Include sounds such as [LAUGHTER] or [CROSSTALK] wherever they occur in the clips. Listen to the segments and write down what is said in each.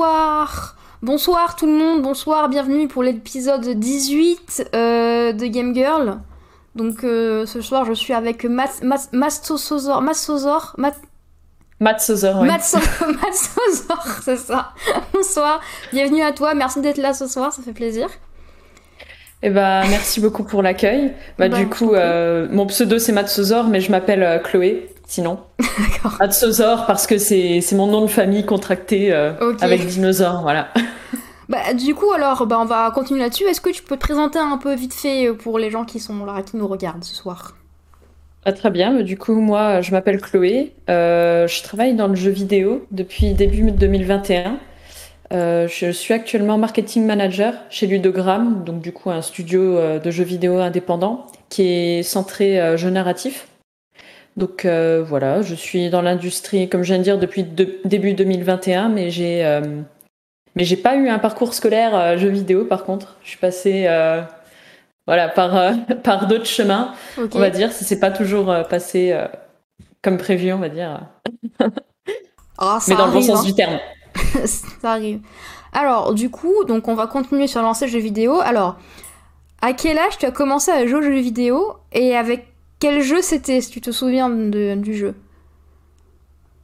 bonsoir Bonsoir tout le monde, bonsoir, bienvenue pour l'épisode 18 euh, de Game Girl. Donc euh, ce soir je suis avec Mas Mastosozor, Matsozor, Mat... Matsozor, oui. Matsozor, [LAUGHS] c'est ça. bonsoir, bienvenue à toi, merci d'être là ce soir, ça fait plaisir. Eh ben, merci beaucoup pour l'accueil. Bah, bah, du coup, euh, mon pseudo c'est Matsozor, mais je m'appelle Chloé sinon. [LAUGHS] D'accord. Parce que c'est mon nom de famille contracté euh, avec dinosaure, voilà. [LAUGHS] Bah, du coup, alors, bah, on va continuer là-dessus. Est-ce que tu peux te présenter un peu vite fait euh, pour les gens qui sont là, qui nous regardent ce soir? Ah, Très bien. Du coup, moi, je m'appelle Chloé. Euh, je travaille dans le jeu vidéo depuis début 2021. je suis actuellement marketing manager chez Ludogram, donc du coup un studio de jeux vidéo indépendant qui est centré jeu narratif. Donc euh, voilà, je suis dans l'industrie, comme je viens de dire, depuis début 2021, mais j'ai euh, mais j'ai pas eu un parcours scolaire euh, jeux vidéo. Par contre, je suis passée voilà par [LAUGHS] par d'autres chemins, on va dire. Si c'est pas toujours passé comme prévu, on va dire. [LAUGHS] Oh, mais dans le bon sens hein. du terme. [LAUGHS] ça arrive. Alors, du coup, donc on va continuer sur lancer jeux vidéo. Alors, à quel âge tu as commencé à jouer aux jeux vidéo et avec quel jeu c'était, si tu te souviens du jeu?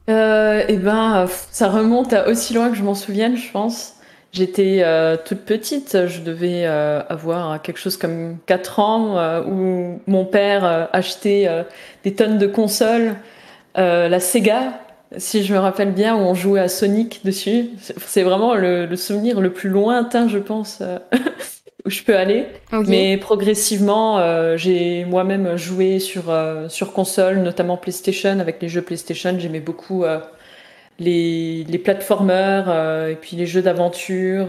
Euh, Eh ben, ça remonte à aussi loin que je m'en souvienne, je pense. J'étais euh, toute petite, je devais euh, avoir quelque chose comme 4 ans, où mon père achetait des tonnes de consoles, la Sega, si je me rappelle bien, où on jouait à Sonic dessus. C'est vraiment le, souvenir le plus lointain, je pense, [LAUGHS] où je peux aller. Mais progressivement, euh, j'ai moi-même joué sur, euh, sur console, notamment PlayStation. Avec les jeux PlayStation, j'aimais beaucoup euh, les, les platformers et puis les jeux d'aventure,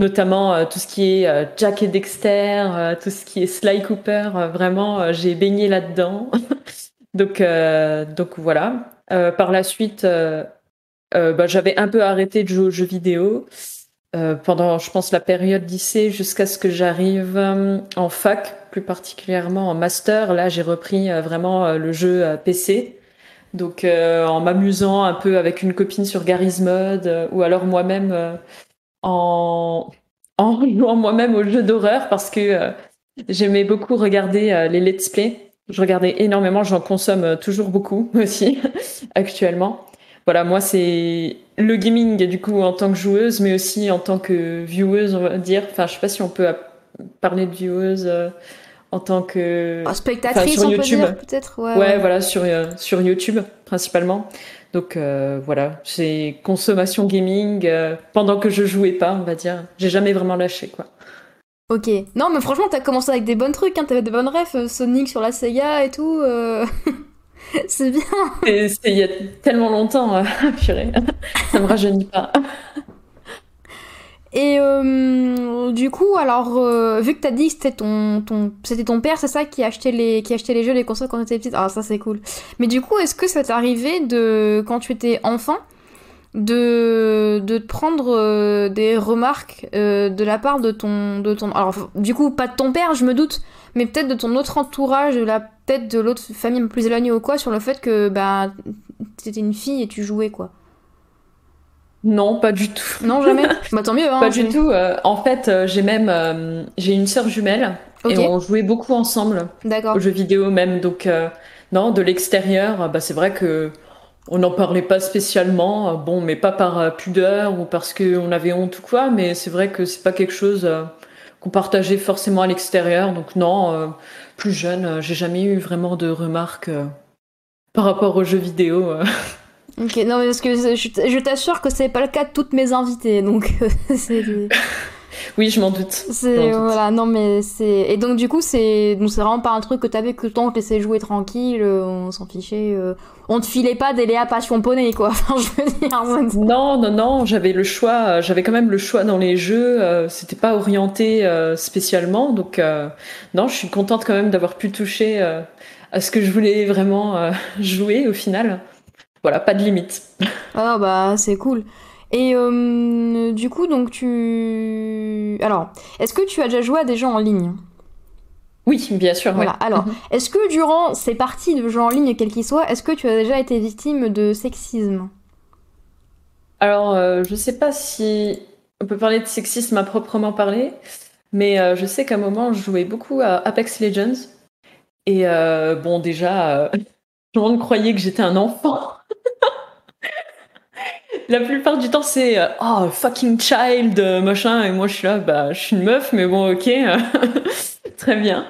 notamment tout ce qui est Jack et Dexter, tout ce qui est Sly Cooper. vraiment, j'ai baigné là-dedans. [LAUGHS] donc, donc voilà. par la suite, bah, j'avais un peu arrêté de jouer aux jeux vidéo. Euh, pendant, je pense, la période lycée jusqu'à ce que j'arrive euh, en fac, plus particulièrement en master. Là, j'ai repris euh, vraiment le jeu PC. Donc, en m'amusant un peu avec une copine sur Garry's ou alors moi-même en, [LAUGHS] en jouant moi-même au jeu d'horreur parce que j'aimais beaucoup regarder les let's play. Je regardais énormément, j'en consomme toujours beaucoup [LAUGHS] aussi actuellement voilà, moi, c'est le gaming, du coup, en tant que joueuse, mais aussi en tant que vieweuse, on va dire. Enfin, je sais pas si on peut parler de vieweuse euh, en tant que. Ah, spectatrice, sur YouTube. peut-être. Ouais, voilà, sur, euh, sur YouTube, principalement. Donc euh, voilà, c'est consommation gaming pendant que je jouais pas, on va dire. J'ai jamais vraiment lâché, quoi. Ok. Non, mais franchement, t'as commencé avec des bons trucs, hein. T'avais des bonnes refs, Sonic sur la Sega et tout. [LAUGHS] [LAUGHS] c'est bien. C'est il y a tellement longtemps, euh, [LAUGHS] purée. Ça me rajeunit pas. [LAUGHS] Et euh, du coup, alors, euh, vu que t'as dit que c'était ton, ton, c'était ton père, c'est ça, qui achetait, les, qui achetait les jeux, les consoles quand t'étais petite? Ah, ça c'est cool. Mais du coup, est-ce que ça t'est arrivé de, quand tu étais enfant, de, de prendre des remarques de la part de ton, de ton... Alors, du coup, pas de ton père, je me doute, mais peut-être de ton autre entourage, de la peut-être de l'autre famille plus éloignée ou quoi, sur le fait que bah t'étais une fille et tu jouais quoi. Non, pas du tout. Non, jamais. [LAUGHS] bah tant mieux. Hein, pas du tout. Euh, en fait, euh, j'ai même euh, j'ai une sœur jumelle et on jouait beaucoup ensemble. D'accord. Aux jeux vidéo même. Donc non, de l'extérieur, bah c'est vrai que on n'en parlait pas spécialement. Bon, mais pas par pudeur ou parce qu'on avait honte ou quoi. Mais c'est vrai que c'est pas quelque chose qu'on partageait forcément à l'extérieur. Donc non, euh, plus jeune, euh, j'ai jamais eu vraiment de remarques euh, par rapport aux jeux vidéo. [LAUGHS] Ok, non mais parce que je, t'assure que c'est pas le cas de toutes mes invitées, donc [LAUGHS] c'est... Oui, je m'en doute. C'est voilà, non mais c'est et donc du coup c'est donc c'est vraiment pas un truc que t'avais que le temps que laissais jouer tranquille, on s'en fichait, on te filait pas des Léa Passion Poney quoi. [LAUGHS] Enfin, je veux dire. Non, non, non, j'avais le choix, j'avais quand même le choix dans les jeux. Euh, c'était pas orienté euh, spécialement, donc euh, non, je suis contente quand même d'avoir pu toucher à ce que je voulais vraiment [LAUGHS] jouer au final. Voilà, pas de limite. Ah bah c'est cool. Et du coup, donc tu. Alors, est-ce que tu as déjà joué à des gens en ligne? Oui, bien sûr. Voilà. Alors, mhm. est-ce que durant ces parties de jeux en ligne, quels qu'ils soient, est-ce que tu as déjà été victime de sexisme? Alors, je sais pas si on peut parler de sexisme à proprement parler, mais je sais qu'à un moment, je jouais beaucoup à Apex Legends. Et bon, déjà, [LAUGHS] tout le monde croyait que j'étais un enfant. [LAUGHS] La plupart du temps, c'est oh fucking child, machin, et moi je suis là, bah je suis une meuf, mais bon, ok, [LAUGHS] très bien.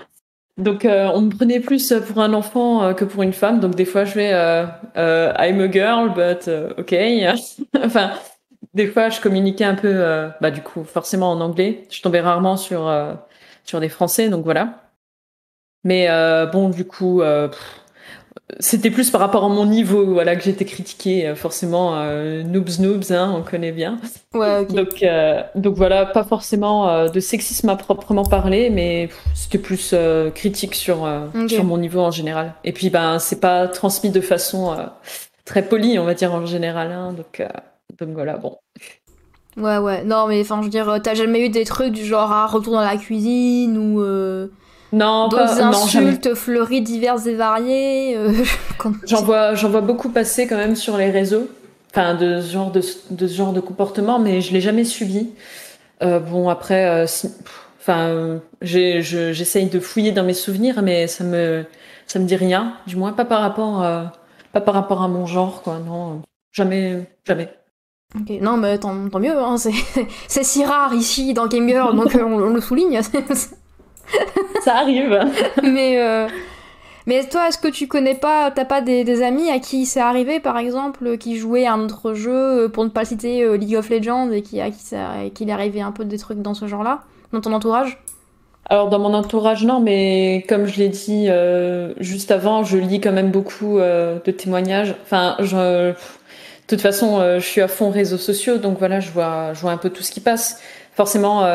Donc on me prenait plus pour un enfant que pour une femme, donc des fois je vais I'm a girl, but ok. [LAUGHS] enfin, des fois je communiquais un peu, bah du coup forcément en anglais. Je tombais rarement sur sur des français, donc voilà. Mais bon, du coup, c'était plus par rapport à mon niveau, voilà, que j'étais critiquée. Euh, forcément, euh, noobs, noobs, hein, on connaît bien. Ouais, Donc, euh, donc voilà, pas forcément euh, de sexisme à proprement parler, mais c'était plus critique sur sur mon niveau en général. Et puis, ben, c'est pas transmis de façon très polie, on va dire en général. Hein, donc, donc voilà, bon. Ouais, ouais. Non, mais enfin, je veux dire, t'as jamais eu des trucs du genre à retour dans la cuisine ou non, D'autres insultes fleuries diverses et variées. Euh, [LAUGHS] j'en vois, j'en vois beaucoup passer quand même sur les réseaux, enfin de ce genre de, de ce genre de comportement, mais je l'ai jamais subi. Euh, bon après, euh, enfin, j'essaye de fouiller dans mes souvenirs, mais ça me, ça me dit rien, du moins pas par rapport, pas par rapport à mon genre, quoi. Non, jamais, jamais. Ok, non, mais tant, mieux, hein, [LAUGHS] c'est si rare ici dans Game Girl, donc on, on le souligne. [LAUGHS] [LAUGHS] ça arrive. mais, euh, mais toi, est-ce que tu connais pas, t'as pas des, amis à qui c'est arrivé, par exemple, qui jouaient à un autre jeu, euh, pour ne pas citer euh, League of Legends, et qui, à qui, ça, est arrivé un peu des trucs dans ce genre-là, dans ton entourage? Alors dans mon entourage non, mais comme je l'ai dit juste avant, je lis quand même beaucoup de témoignages. Enfin, je, de toute façon, je suis à fond réseaux sociaux, donc voilà, je vois, je vois un peu tout ce qui passe. Forcément,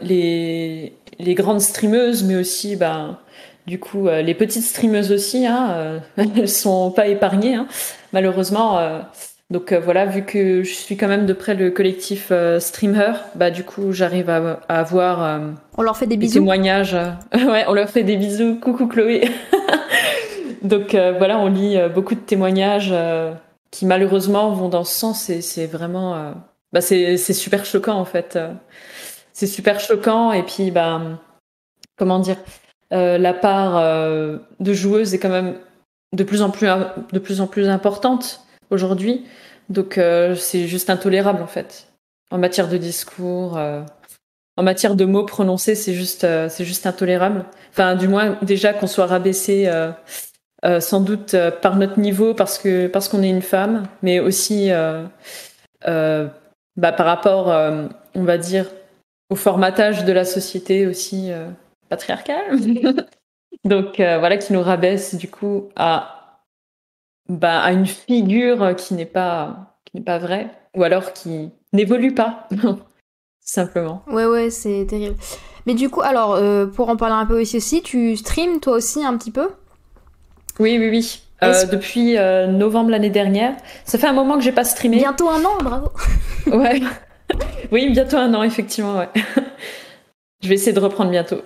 les les grandes streameuses, mais aussi, ben, du coup, euh, les petites streameuses aussi, hein, euh, [LAUGHS] elles sont pas épargnées, hein, malheureusement. Euh. donc voilà, vu que je suis quand même de près le collectif streamer, bah du coup, j'arrive à, avoir. on leur fait des bisous. Témoignages. [LAUGHS] ouais, on leur fait des bisous. Coucou Chloé. [LAUGHS] donc voilà, on lit beaucoup de témoignages qui malheureusement vont dans ce sens et c'est vraiment. bah c'est super choquant en fait c'est super choquant. Et puis, bah, comment dire, euh, la part euh, de joueuses est quand même de plus en plus, de plus, en plus importante aujourd'hui. Donc, euh, c'est juste intolérable, en fait. En matière de discours, en matière de mots prononcés, c'est juste, c'est juste intolérable. Enfin, du moins, déjà qu'on soit rabaissé. sans doute par notre niveau parce que parce qu'on est une femme, mais aussi bah, par rapport, on va dire, au formatage de la société aussi euh, patriarcale. [LAUGHS] Donc euh, voilà, qui nous rabaisse du coup à, bah, à une figure qui n'est pas, qui n'est pas vraie, ou alors qui n'évolue pas, [LAUGHS] simplement. Ouais, ouais, c'est terrible. Mais du coup, alors, euh, pour en parler un peu aussi, aussi, tu streams toi aussi un petit peu? Oui, oui, oui. depuis novembre l'année dernière. Ça fait un moment que j'ai pas streamé. Bientôt un an, bravo. ouais. [LAUGHS] oui, bientôt un an, effectivement, ouais. [LAUGHS] Je vais essayer de reprendre bientôt.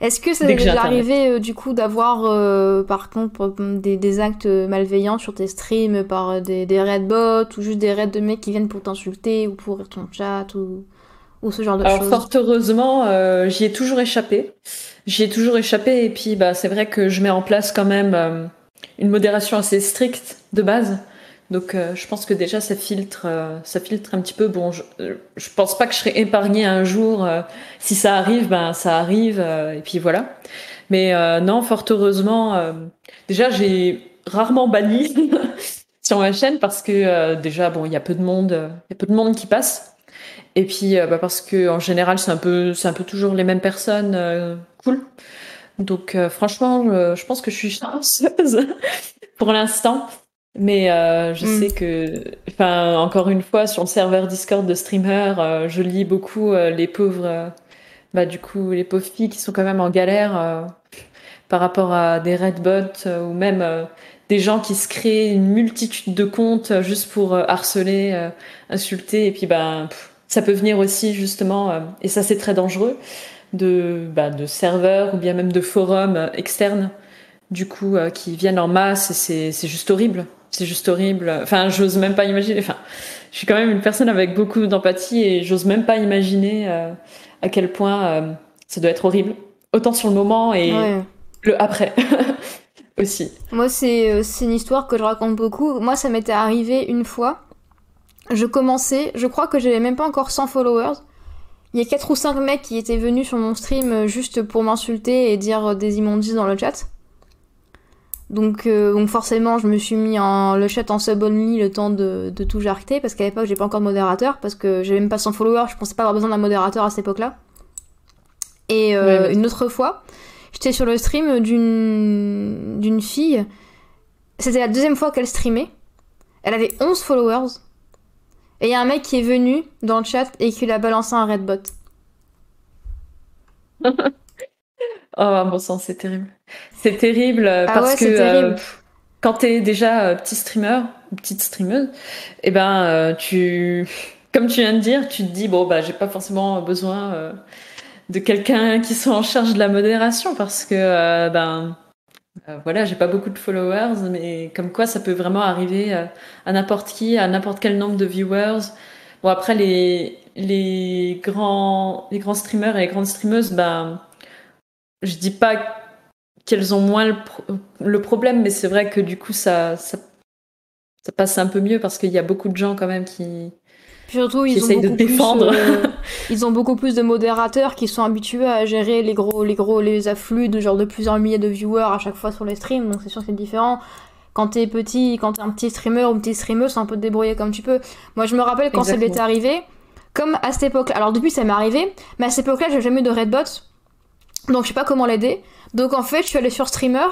Est-ce que ça t'est déjà arrivé euh, du coup d'avoir euh, par contre des, actes malveillants sur tes streams par des, des raids bots ou juste des raids de mecs qui viennent pour t'insulter ou pour ton chat ou, ou ce genre de choses? Alors fort heureusement, euh, j'y ai toujours échappé. J'y ai toujours échappé et puis bah c'est vrai que je mets en place quand même une modération assez stricte de base. Donc euh, je pense que déjà ça filtre, euh, ça filtre un petit peu. Bon, je, je pense pas que je serai épargnée un jour. Euh, si ça arrive, ben ça arrive et puis voilà. Mais non, fort heureusement, déjà j'ai rarement banni [LAUGHS] sur ma chaîne parce que déjà bon, il y a peu de monde, il peu de monde qui passe. Et puis bah, parce que en général c'est un peu, c'est un peu toujours les mêmes personnes. cool. Donc franchement, je pense que je suis [LAUGHS] chanceuse pour l'instant. Mais euh, je mm. sais que, enfin, encore une fois, sur le serveur Discord de streamer, euh, je lis beaucoup euh, les pauvres, bah, du coup, les pauvres filles qui sont quand même en galère par rapport à des redbots ou même des gens qui se créent une multitude de comptes juste pour harceler, insulter. Et puis, bah, ça peut venir aussi, justement, et ça, c'est très dangereux, de, bah, de serveurs ou bien même de forums externes, du coup, qui viennent en masse et c'est juste horrible c'est juste horrible. Enfin, j'ose même pas imaginer. Enfin, je suis quand même une personne avec beaucoup d'empathie et j'ose même pas imaginer à quel point ça doit être horrible. Autant sur le moment et le après [LAUGHS] aussi. Moi, c'est une histoire que je raconte beaucoup. Moi, ça m'était arrivé une fois. Je commençais, je crois que j'avais même pas encore 100 followers. Il y a 4 ou 5 mecs qui étaient venus sur mon stream juste pour m'insulter et dire des immondices dans le chat. Donc, euh, donc forcément, je me suis mis en, le chat en sub only le temps de, de tout jarter parce qu'à l'époque, j'ai pas encore de modérateur parce que j'avais même pas 100 followers, je pensais pas avoir besoin d'un modérateur à cette époque-là. Et euh, une autre fois, j'étais sur le stream d'une d'une fille. C'était la deuxième fois qu'elle streamait. Elle avait 11 followers. Et il y a un mec qui est venu dans le chat et qui l'a balancé un redbot. [LAUGHS] oh, bon sang, c'est terrible. C'est terrible euh, ah parce que euh, quand t'es déjà petit streamer ou petite streameuse, et eh ben, tu, comme tu viens de dire, tu te dis, bon, bah, j'ai pas forcément besoin de quelqu'un qui soit en charge de la modération parce que euh, ben euh, voilà, j'ai pas beaucoup de followers, mais comme quoi ça peut vraiment arriver euh, à n'importe qui, à n'importe quel nombre de viewers. Bon après les les grands les grands streamers et les grandes streameuses, ben je dis pas qu'elles ont moins le, le problème, mais c'est vrai que du coup ça, ça ça passe un peu mieux parce qu'il y a beaucoup de gens quand même qui surtout, ils ont, beaucoup Plus, euh, [LAUGHS] ils ont beaucoup plus de modérateurs qui sont habitués à gérer les gros, les gros, les afflux de genre de plusieurs milliers de viewers à chaque fois sur les streams, donc c'est sûr que c'est différent. Quand t'es petit, quand t'es un petit streamer ou une petite streameuse, c'est un peu te débrouiller comme tu peux. Moi, je me rappelle quand ça m'était arrivé, comme à cette époque, alors depuis ça m'est arrivé, mais à cette époque-là, j'ai jamais eu de redbot, donc je sais pas comment l'aider. Donc en fait, je suis allée sur streamer.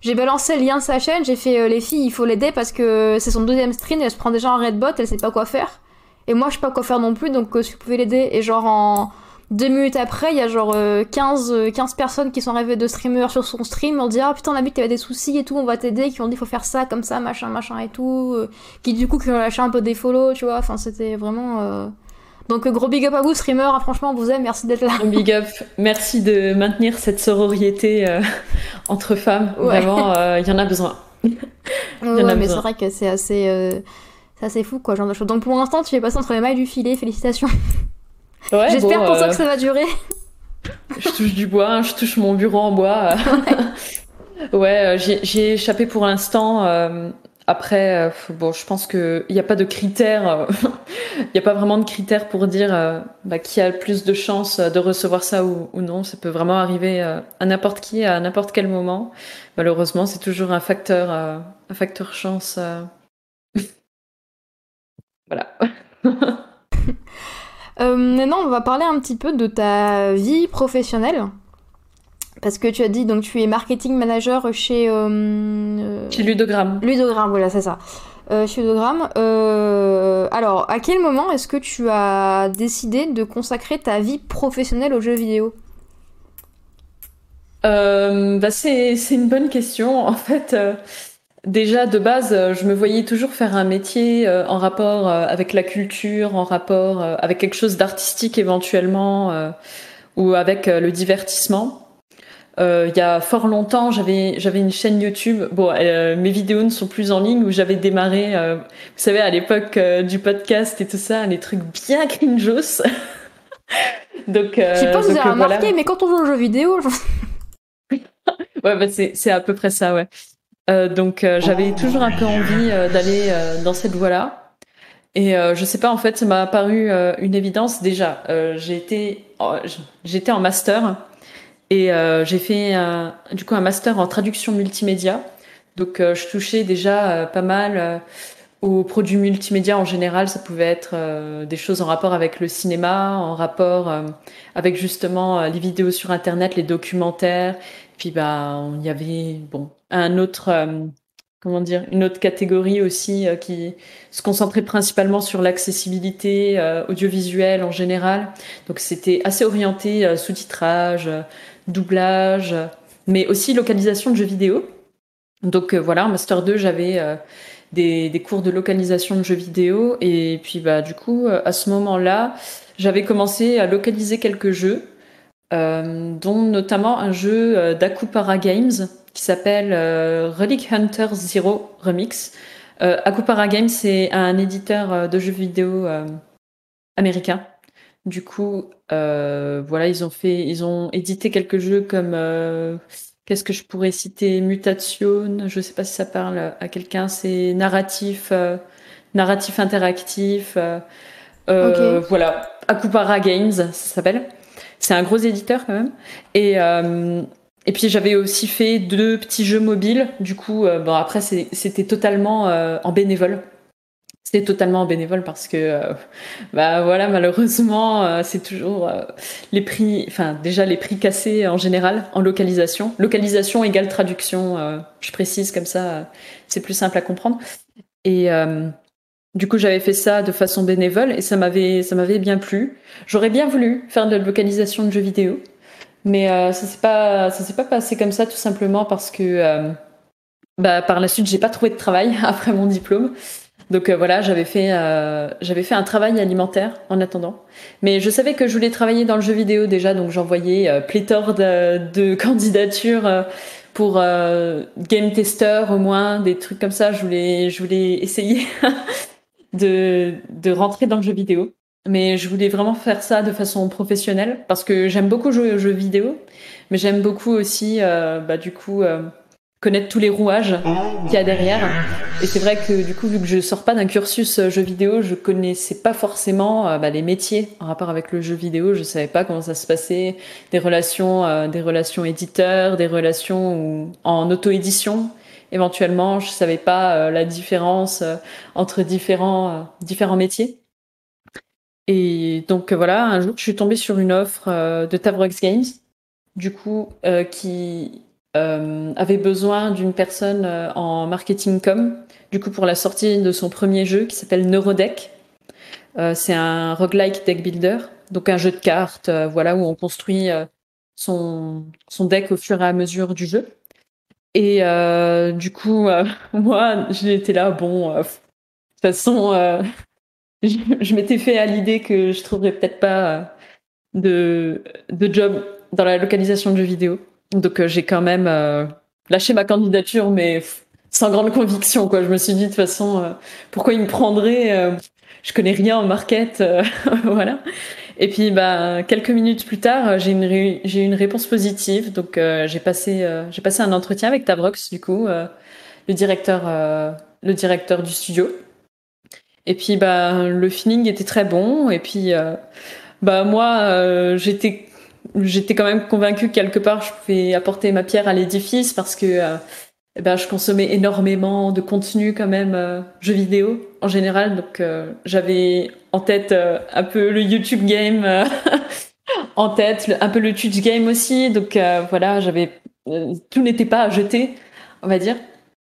J'ai balancé le lien de sa chaîne, j'ai fait euh, les filles, il faut l'aider parce que c'est son deuxième stream, elle se prend déjà un redbot, elle sait pas quoi faire. Et moi, je sais pas quoi faire non plus, donc euh, si vous pouvez l'aider. Et genre, en deux minutes après, il y a genre 15, euh, 15 euh, personnes qui sont arrivées de streamer sur son stream. On dit, ah putain, on a vu que t'avais des soucis et tout, on va t'aider. Qui ont dit, faut faire ça, comme ça, machin, machin et tout. qui du coup, qui ont lâché un peu des follow, tu vois. Enfin, c'était vraiment. Donc gros big up à vous, streamer, hein, franchement, on vous aime, merci d'être là. Big up, merci de maintenir cette sororité entre femmes. Vraiment, il y en a besoin. [LAUGHS] ouais, mais c'est vrai que c'est assez, ça c'est fou quoi, genre de choses. Donc pour l'instant, tu es passé entre les mailles du filet, félicitations. Ouais, J'espère pour euh, que ça va durer. je touche du bois, je touche mon bureau en bois. [LAUGHS] ouais, euh, j'ai échappé pour l'instant. Euh, après, bon, je pense qu'il n'y a pas de critères, [LAUGHS] il n'y a pas vraiment de critères pour dire bah, qui a le plus de chances de recevoir ça ou, non. Ça peut vraiment arriver à n'importe qui, à n'importe quel moment. Malheureusement, c'est toujours un facteur, un facteur chance. [LAUGHS] Voilà. [LAUGHS] euh, maintenant, on va parler un petit peu de ta vie professionnelle. Parce que tu as dit, donc tu es marketing manager chez... Euh, euh chez Ludogramme. Ludogramme, voilà, c'est ça. Euh, chez Ludogramme. Euh, alors, à quel moment est-ce que tu as décidé de consacrer ta vie professionnelle aux jeux vidéo? Bah c'est une bonne question. [LAUGHS] En fait, Déjà, de base, je me voyais toujours faire un métier en rapport avec la culture, en rapport avec quelque chose d'artistique éventuellement, ou avec le divertissement. Il y a fort longtemps, j'avais j'avais une chaîne YouTube. Bon, mes vidéos ne sont plus en ligne où j'avais démarré. vous savez, à l'époque du podcast et tout ça, les trucs bien cringeos. [LAUGHS] donc, je sais pas si vous avez remarqué, mais quand on joue aux jeux vidéo, [LAUGHS] ouais, bah c'est c'est à peu près ça, ouais. Euh, donc euh, j'avais toujours un peu envie euh, d'aller dans cette voie-là. Et je sais pas, en fait, ça m'a paru une évidence. Déjà, été, j'étais en master et j'ai fait un, du coup un master en traduction multimédia. Donc je touchais déjà pas mal aux produits multimédia en général. Ça pouvait être des choses en rapport avec le cinéma, en rapport avec justement les vidéos sur Internet, les documentaires. Puis bah, il y avait bon euh, une autre catégorie aussi euh, qui se concentrait principalement sur l'accessibilité euh, audiovisuelle en général. Donc c'était assez orienté sous-titrage, doublage, mais aussi localisation de jeux vidéo. Donc voilà, en Master 2, j'avais des, des, cours de localisation de jeux vidéo. Et puis bah du coup, à ce moment-là, j'avais commencé à localiser quelques jeux, dont notamment un jeu d'Akupara Games qui s'appelle euh, Relic Hunter Zero Remix. Akupara Games, c'est un éditeur de jeux vidéo américain. Du coup, voilà, ils ont fait, ils ont édité quelques jeux comme Qu'est-ce que je pourrais citer? Mutation, je ne sais pas si ça parle à quelqu'un, c'est narratif, narratif interactif. Euh, Voilà, Akupara Games, ça s'appelle. C'est un gros éditeur quand même. Et, euh, et puis j'avais aussi fait deux petits jeux mobiles. Du coup, euh, bon après c'était totalement euh, en bénévole. C'était totalement en bénévole parce que, bah voilà, malheureusement, c'est toujours les prix, enfin déjà les prix cassés en général en localisation. Localisation égale traduction, je précise comme ça, c'est plus simple à comprendre. Et du coup, j'avais fait ça de façon bénévole et ça m'avait ça m'avait bien plu. J'aurais bien voulu faire de la localisation de jeux vidéo, mais euh, ça s'est pas ça s'est pas passé comme ça tout simplement parce que euh, bah, par la suite j'ai pas trouvé de travail [LAUGHS] après mon diplôme. Donc euh, voilà, j'avais fait j'avais fait un travail alimentaire en attendant, mais je savais que je voulais travailler dans le jeu vidéo déjà, donc j'envoyais pléthore de, de [LAUGHS] candidatures pour game tester au moins des trucs comme ça. Je voulais je voulais essayer. [LAUGHS] de, de rentrer dans le jeu vidéo. Mais je voulais vraiment faire ça de façon professionnelle parce que j'aime beaucoup jouer aux jeux vidéo, mais j'aime beaucoup aussi, euh, bah, du coup, euh, connaître tous les rouages qu'il y a derrière. Et c'est vrai que du coup, vu que je sors pas d'un cursus euh, jeu vidéo, je connaissais pas forcément bah, les métiers en rapport avec le jeu vidéo. Je savais pas comment ça se passait, des relations, des relations éditeurs, des relations en auto-édition éventuellement, je savais pas euh, la différence euh, entre différents, euh, différents métiers. Et donc voilà, un jour, je suis tombée sur une offre de Tavrox Games, du coup, qui avait besoin d'une personne en marketing com, du coup, pour la sortie de son premier jeu qui s'appelle Neurodeck. c'est un roguelike deck builder, donc un jeu de cartes, voilà, où on construit son, son deck au fur et à mesure du jeu. Et euh, du coup, euh, [LAUGHS] moi, j'étais là, bon, euh, de toute façon, [LAUGHS] je, m'étais fait à l'idée que je trouverais peut-être pas de, de job dans la localisation de jeux vidéo. Donc j'ai quand même lâché ma candidature, mais sans grande conviction. Quoi. Je me suis dit, de toute façon, pourquoi il me prendrait Je connais rien en market. [LAUGHS] voilà. Et puis, bah, quelques minutes plus tard, j'ai une, une réponse positive. Donc, euh, j'ai passé, euh, j'ai passé un entretien avec Tabrox, du coup, euh, le directeur, le directeur du studio. Et puis, bah, le feeling était très bon. Et puis, bah, moi, j'étais, j'étais quand même convaincue que quelque part, je pouvais apporter ma pierre à l'édifice parce que eh ben, je consommais énormément de contenu quand même euh, jeux vidéo en général. Donc euh, j'avais en tête euh, un peu le YouTube game [LAUGHS] en tête un peu le Twitch game aussi. Donc voilà j'avais tout n'était pas à jeter on va dire.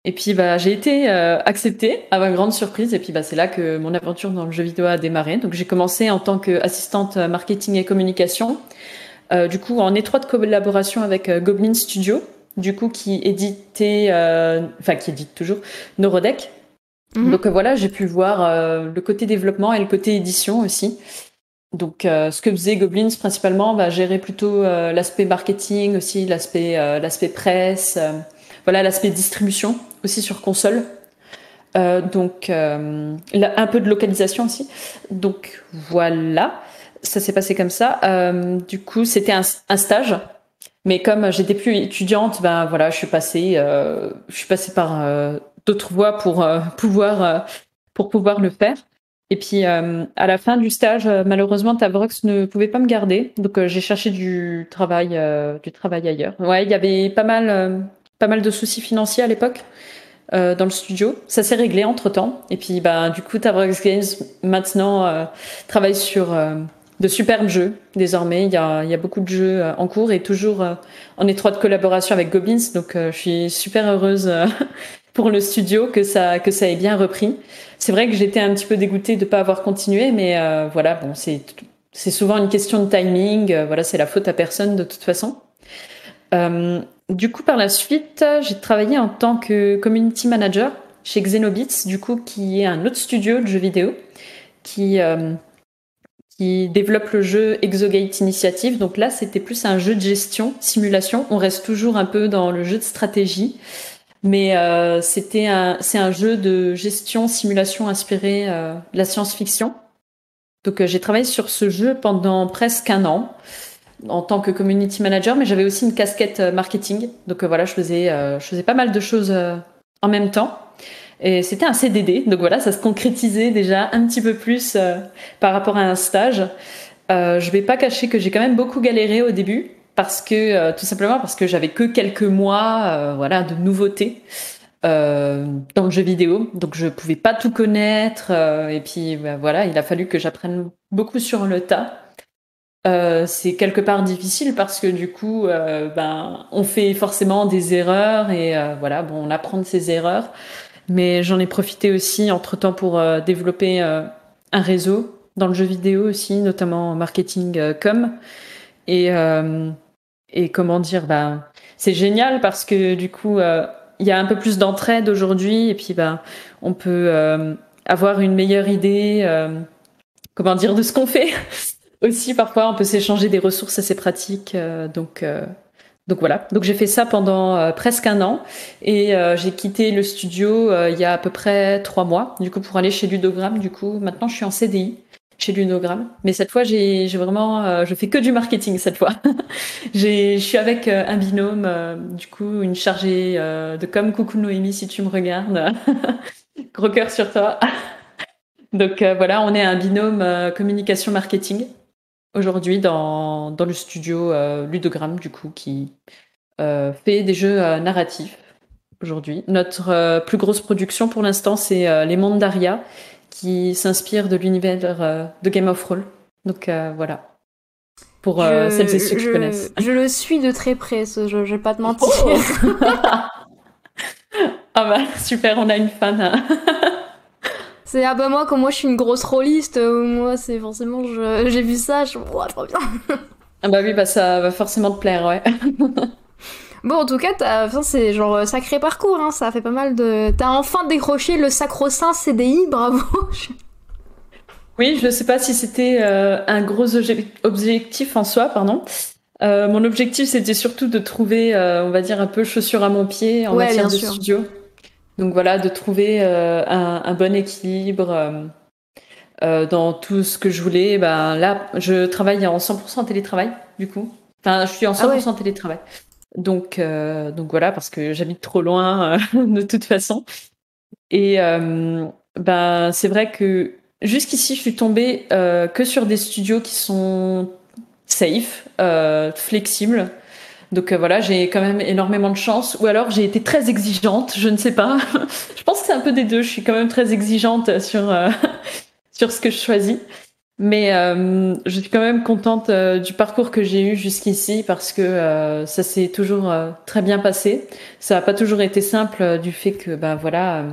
Et puis bah j'ai été acceptée à ma grande surprise. Et puis bah c'est là que mon aventure dans le jeu vidéo a démarré. Donc j'ai commencé en tant qu'assistante marketing et communication du coup en étroite collaboration avec Goblin Studio du coup, qui éditait, euh, enfin qui édite toujours, Neurodeck. Mhm. Donc euh, voilà, j'ai pu voir euh, le côté développement et le côté édition aussi. Donc ce que faisait Goblins principalement, va bah, gérer plutôt l'aspect marketing aussi, l'aspect l'aspect presse, voilà l'aspect distribution aussi sur console. donc un peu de localisation aussi. Donc voilà, ça s'est passé comme ça. du coup, c'était un, stage mais comme j'étais plus étudiante, ben voilà, je suis passée, euh, je suis passée par euh, d'autres voies pour euh, [LAUGHS] pouvoir pour pouvoir le faire. Et puis à la fin du stage, malheureusement, Tabrox ne pouvait pas me garder, donc j'ai cherché du travail du travail ailleurs. Ouais, il y avait pas mal pas mal de soucis financiers à l'époque. dans le studio. Ça s'est réglé entre temps. Et puis, bah, du coup, Tabrox Games maintenant travaille sur de superbes jeux désormais. Il y a, il y a beaucoup de jeux euh, en cours et toujours euh, en étroite collaboration avec Goblins. Donc euh, je suis super heureuse [LAUGHS] pour le studio que ça que ça ait bien repris. C'est vrai que j'étais un petit peu dégoûtée de pas avoir continué, mais voilà, bon, c'est c'est souvent une question de timing. voilà, c'est la faute à personne de toute façon. du coup, par la suite, j'ai travaillé en tant que community manager chez Xenobits, du coup, qui est un autre studio de jeux vidéo qui qui développe le jeu Exogate Initiative. Donc là, c'était plus un jeu de gestion, simulation. On reste toujours un peu dans le jeu de stratégie. Mais c'était un, c'est un jeu de gestion simulation inspiré de la science-fiction. Donc j'ai travaillé sur ce jeu pendant presque un an en tant que community manager, mais j'avais aussi une casquette marketing. Donc voilà, je faisais, je faisais pas mal de choses en même temps. Et c'était un CDD, donc voilà, ça se concrétisait déjà un petit peu plus euh, par rapport à un stage. Euh, je vais pas cacher que j'ai quand même beaucoup galéré au début parce que euh, tout simplement parce que j'avais que quelques mois, euh, voilà, de nouveautés dans le jeu vidéo, donc je pouvais pas tout connaître. et puis bah, voilà, il a fallu que j'apprenne beaucoup sur le tas. c'est quelque part difficile parce que du coup, ben, on fait forcément des erreurs et voilà, bon, on apprend de ses erreurs. Mais j'en ai profité aussi entre-temps pour euh, développer euh, un réseau dans le jeu vidéo aussi, notamment en marketing euh, com. Et, et comment dire, ben, c'est génial parce que du coup, il y a un peu plus d'entraide aujourd'hui et puis ben, on peut avoir une meilleure idée, comment dire, de ce qu'on fait. [LAUGHS] aussi, parfois, on peut s'échanger des ressources assez pratiques. donc, donc voilà, donc j'ai fait ça pendant euh, presque un an et euh, j'ai quitté le studio euh, il y a à peu près trois mois, du coup pour aller chez Ludogramme. Du coup, maintenant je suis en CDI chez Ludogramme, mais cette fois j'ai vraiment, je fais que du marketing cette fois. [LAUGHS] je suis avec un binôme, du coup une chargée de com. Coucou Noémie si tu me regardes, [LAUGHS] gros cœur sur toi. [LAUGHS] Donc voilà, on est un binôme communication marketing aujourd'hui dans, dans le studio euh, Ludogramme, du coup, qui euh, fait des jeux euh, narratifs aujourd'hui. Notre plus grosse production pour l'instant, c'est Les Mondes d'Aria, qui s'inspire de l'univers de Game of Thrones. Donc voilà. Pour celles et ceux qui connaissent. [LAUGHS] Je le suis de très près, ce jeu, je vais pas te [LAUGHS] mentir. Oh ah bah super, on a une fan. Hein. [LAUGHS] C'est ah bah moi comme moi je suis une grosse rôliste, euh, moi c'est forcément j'ai vu ça, je vois trop bien. ah bah oui bah ça va forcément te plaire ouais. [LAUGHS] bon en tout cas c'est genre euh, sacré parcours hein, ça fait pas mal de t'as enfin décroché le sacro-saint CDI bravo. [LAUGHS] oui je sais pas si c'était euh, un gros objectif en soi pardon. mon objectif c'était surtout de trouver on va dire un peu chaussure à mon pied en matière de studio. Donc voilà, de trouver euh, un, bon équilibre euh, euh, dans tout ce que je voulais. Ben là, je travaille en 100% télétravail, du coup. Enfin, je suis en 100% ah télétravail. Donc, donc voilà, parce que j'habite trop loin [LAUGHS] de toute façon. Et ben c'est vrai que jusqu'ici, je suis tombée que sur des studios qui sont safe, flexibles. Donc euh, voilà, j'ai quand même énormément de chance. Ou alors j'ai été très exigeante, je ne sais pas. [LAUGHS] je pense que c'est un peu des deux. Je suis quand même très exigeante sur, euh, [LAUGHS] sur ce que je choisis. Mais euh, je suis quand même contente du parcours que j'ai eu jusqu'ici parce que ça s'est toujours très bien passé. Ça n'a pas toujours été simple du fait que ben voilà,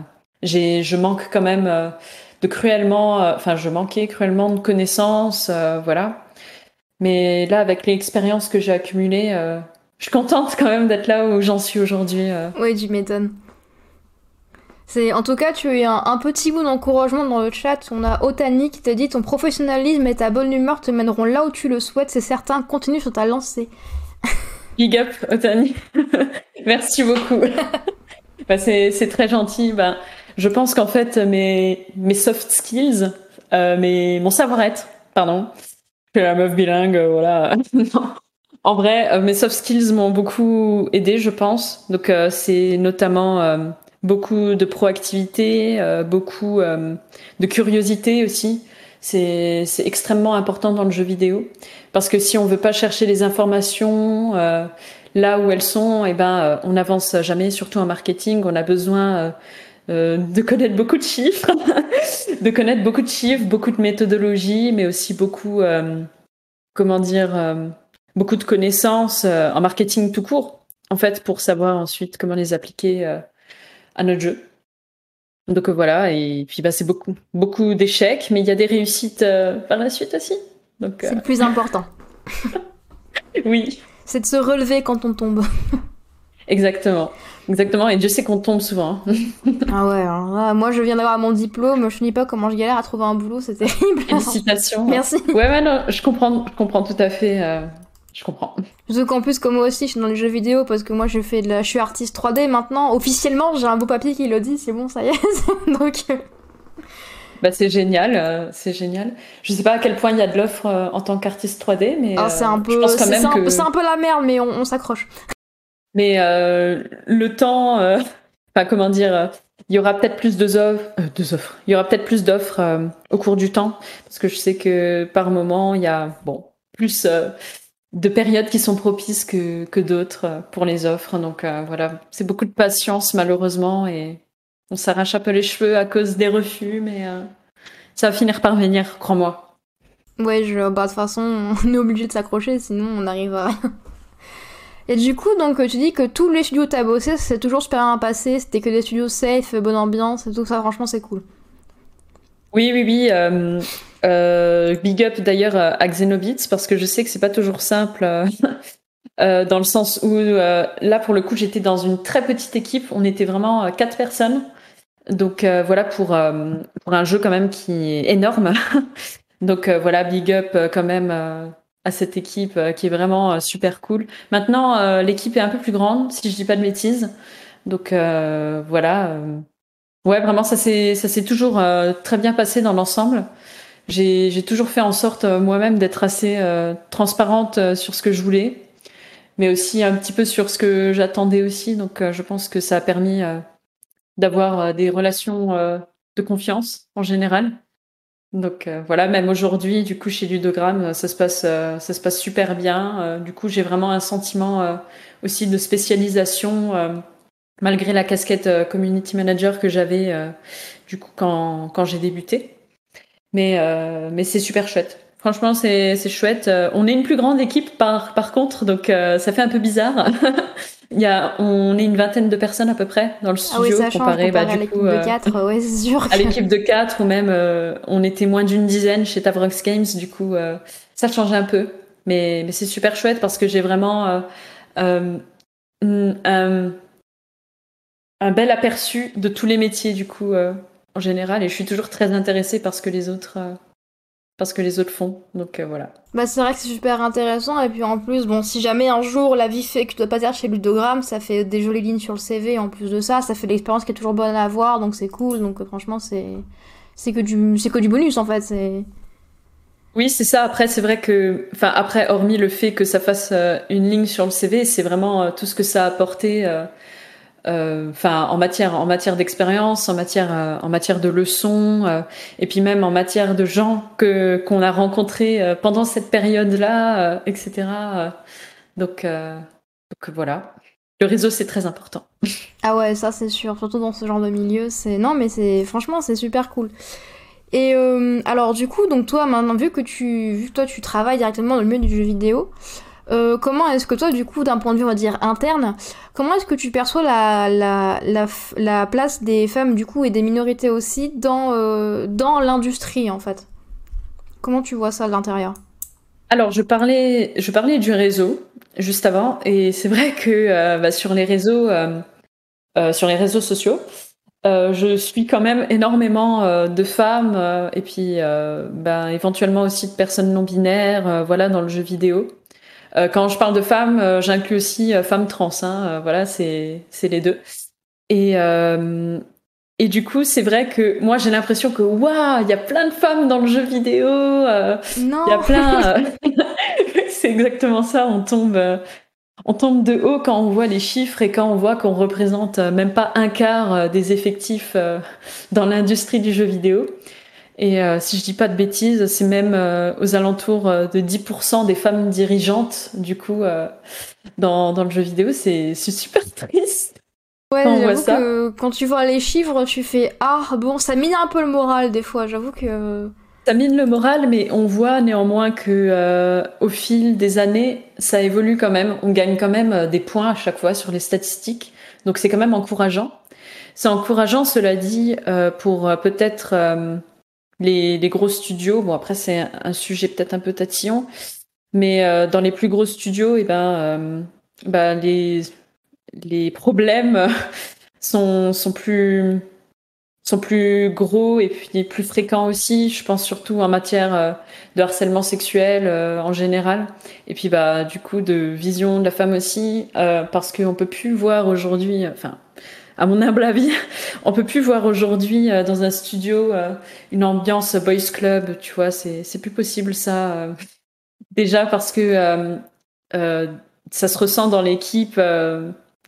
j'ai je manque quand même de cruellement, enfin je manquais cruellement de connaissances, voilà. Mais là, avec l'expérience que j'ai accumulée, je suis contente quand même d'être là où j'en suis aujourd'hui. Euh. Oui, tu m'étonnes. C'est, en tout cas, tu as eu un, petit bout d'encouragement dans le chat. On a Otani qui t'a dit ton professionnalisme et ta bonne humeur te mèneront là où tu le souhaites. C'est certain. Continue sur ta lancée. Big up, Otani. [LAUGHS] Merci beaucoup. [LAUGHS] bah, c'est, très gentil. Bah, je pense qu'en fait, mes, mes soft skills, euh, mes, mon savoir-être, pardon, je suis la meuf bilingue, voilà. [LAUGHS] En vrai, euh, mes soft skills m'ont beaucoup aidé, je pense. Donc, euh, c'est notamment euh, beaucoup de proactivité, beaucoup de curiosité aussi. C'est extrêmement important dans le jeu vidéo parce que si on veut pas chercher les informations là où elles sont, eh ben, on n'avance jamais. Surtout en marketing, on a besoin de connaître beaucoup de chiffres, [LAUGHS] de connaître beaucoup de chiffres, beaucoup de méthodologies, mais aussi beaucoup, comment dire beaucoup de connaissances euh, en marketing tout court, en fait, pour savoir ensuite comment les appliquer euh, à notre jeu. Donc euh, voilà, et puis bah, c'est beaucoup, beaucoup d'échecs, mais il y a des réussites par la suite aussi. C'est le plus important. [LAUGHS] oui. C'est de se relever quand on tombe. [LAUGHS] Exactement. Exactement, et Dieu sait qu'on tombe souvent. Hein. [LAUGHS] ah ouais, hein. moi je viens d'avoir mon diplôme, je ne dis pas comment je galère à trouver un boulot, c'est terrible. Félicitations. Merci. Ouais, ouais, non, je comprends, je comprends tout à fait je comprends. Surtout qu'en plus, comme moi aussi, je suis dans les jeux vidéo parce que moi, je fais de la... je suis artiste 3D maintenant. Officiellement, j'ai un beau papier qui le dit, c'est bon, ça y est. [LAUGHS] Donc. Euh. Bah, c'est génial, euh, c'est génial. Je sais pas à quel point il y a de l'offre euh, en tant qu'artiste 3D, mais ah, c'est un peu, c'est un, peu la merde, mais on, s'accroche. Mais le temps, [LAUGHS] enfin comment dire, il y aura peut-être plus de offres, offres. Il y aura peut-être plus d'offres au cours du temps, parce que je sais que par moment il y a bon plus de périodes qui sont propices que, que d'autres pour les offres. Donc euh, voilà, c'est beaucoup de patience malheureusement et on s'arrache un peu les cheveux à cause des refus, mais euh, ça va finir par venir, crois-moi. Ouais, je, bah, de toute façon, [LAUGHS] on est obligé de s'accrocher, sinon on arrive à... [LAUGHS] Et du coup, donc tu dis que tous les studios où t'as bossé, c'est toujours super bien passé, c'était que des studios safe, bonne ambiance et tout ça, franchement c'est cool. Oui, oui, oui. Euh, big up d'ailleurs à Xenobits parce que je sais que c'est pas toujours simple euh, [LAUGHS] euh, dans le sens où là pour le coup j'étais dans une très petite équipe, on était vraiment quatre personnes. Donc voilà pour pour un jeu quand même qui est énorme. [LAUGHS] Donc voilà big up quand même à cette équipe qui est vraiment super cool. Maintenant l'équipe est un peu plus grande si je dis pas de bêtises. Donc voilà. Ouais, vraiment, ça s'est toujours très bien passé dans l'ensemble j'ai toujours fait en sorte euh, moi-même d'être assez euh, transparente euh, sur ce que je voulais, mais aussi un petit peu sur ce que j'attendais aussi. Donc je pense que ça a permis d'avoir des relations de confiance en général. Donc voilà, même aujourd'hui, du coup chez Ludogramme, ça se passe, ça se passe super bien. du coup, j'ai vraiment un sentiment aussi de spécialisation malgré la casquette community manager que j'avais du coup quand, quand j'ai débuté. Mais, euh, mais c'est super chouette. Franchement, c'est chouette. Euh, on est une plus grande équipe par, par contre, donc euh, ça fait un peu bizarre. [LAUGHS] Il y a, on est une vingtaine de personnes à peu près dans le studio ah oui, ça comparé, bah, [LAUGHS] à l'équipe de 4, ouais, c'est sûr. À l'équipe de 4 ou même on était moins d'une dizaine chez Tavrox Games, du coup ça change un peu. Mais, mais c'est super chouette parce que j'ai vraiment un, un, bel aperçu de tous les métiers du coup en général et je suis toujours très intéressée par ce que les autres euh, parce que les autres font. Donc euh, voilà. Bah c'est vrai que c'est super intéressant et puis en plus bon si jamais un jour la vie fait que tu dois pas dire chez Ludogramme, ça fait des jolies lignes sur le CV en plus de ça, ça fait l'expérience qui est toujours bonne à avoir donc c'est cool donc euh, franchement c'est c'est que du c'est que du bonus en fait, c'est oui, c'est ça. Après, c'est vrai que, enfin, après, hormis le fait que ça fasse une ligne sur le CV, c'est vraiment tout ce que ça a apporté enfin en matière en matière d'expérience, en matière euh, en matière de leçons, euh, et puis même en matière de gens que qu'on a rencontrés pendant cette période-là, etc. donc donc voilà. Le réseau, c'est très important. [LAUGHS] Ah ouais, ça c'est sûr, surtout dans ce genre de milieu. C'est non, mais c'est franchement, c'est super cool. Et alors du coup, donc toi maintenant, vu que tu, vu que toi tu travailles directement dans le milieu du jeu vidéo, euh, comment est-ce que toi, du coup, d'un point de vue, on dire, interne, comment est-ce que tu perçois la, la, la, place des femmes, du coup, et des minorités aussi dans, euh, l'industrie, en fait? Comment tu vois ça de l'intérieur? Alors, je parlais, je parlais du réseau juste avant, et c'est vrai que euh, bah, sur les réseaux, sur les réseaux sociaux, je suis quand même énormément de femmes et puis bah, éventuellement aussi de personnes non binaires, voilà, dans le jeu vidéo. Euh, quand je parle de femmes, euh, j'inclus aussi euh, femmes trans. Hein, voilà, c'est les deux. Et et du coup, c'est vrai que moi, j'ai l'impression que waouh, il y a plein de femmes dans le jeu vidéo. non. Il y a plein. [LAUGHS] [LAUGHS] c'est exactement ça. On tombe, on tombe de haut quand on voit les chiffres et quand on voit qu'on représente même pas un quart des effectifs dans l'industrie du jeu vidéo. Et euh, si je dis pas de bêtises, c'est même euh, aux alentours euh, de 10% des femmes dirigeantes, du coup, dans, dans le jeu vidéo. C'est super [LAUGHS] triste. Ouais, j'avoue que quand tu vois les chiffres, tu fais Ah, bon, ça mine un peu le moral des fois, j'avoue que. Ça mine le moral, mais on voit néanmoins que au fil des années, ça évolue quand même. On gagne quand même des points à chaque fois sur les statistiques. Donc c'est quand même encourageant. C'est encourageant, cela dit, pour peut-être les, gros studios, bon après c'est un, sujet peut-être un peu tatillon, mais euh, dans les plus gros studios, et eh ben, euh, bah, les, les problèmes [LAUGHS] sont, sont plus sont plus gros et puis plus fréquents aussi. Je pense surtout en matière euh, de harcèlement sexuel en général. Et puis bah du coup de vision de la femme aussi, parce qu'on peut plus voir aujourd'hui, enfin à mon humble avis, [LAUGHS] on peut plus voir aujourd'hui dans un studio une ambiance boys club. Tu vois, c'est c'est plus possible ça. déjà parce que ça se ressent dans l'équipe.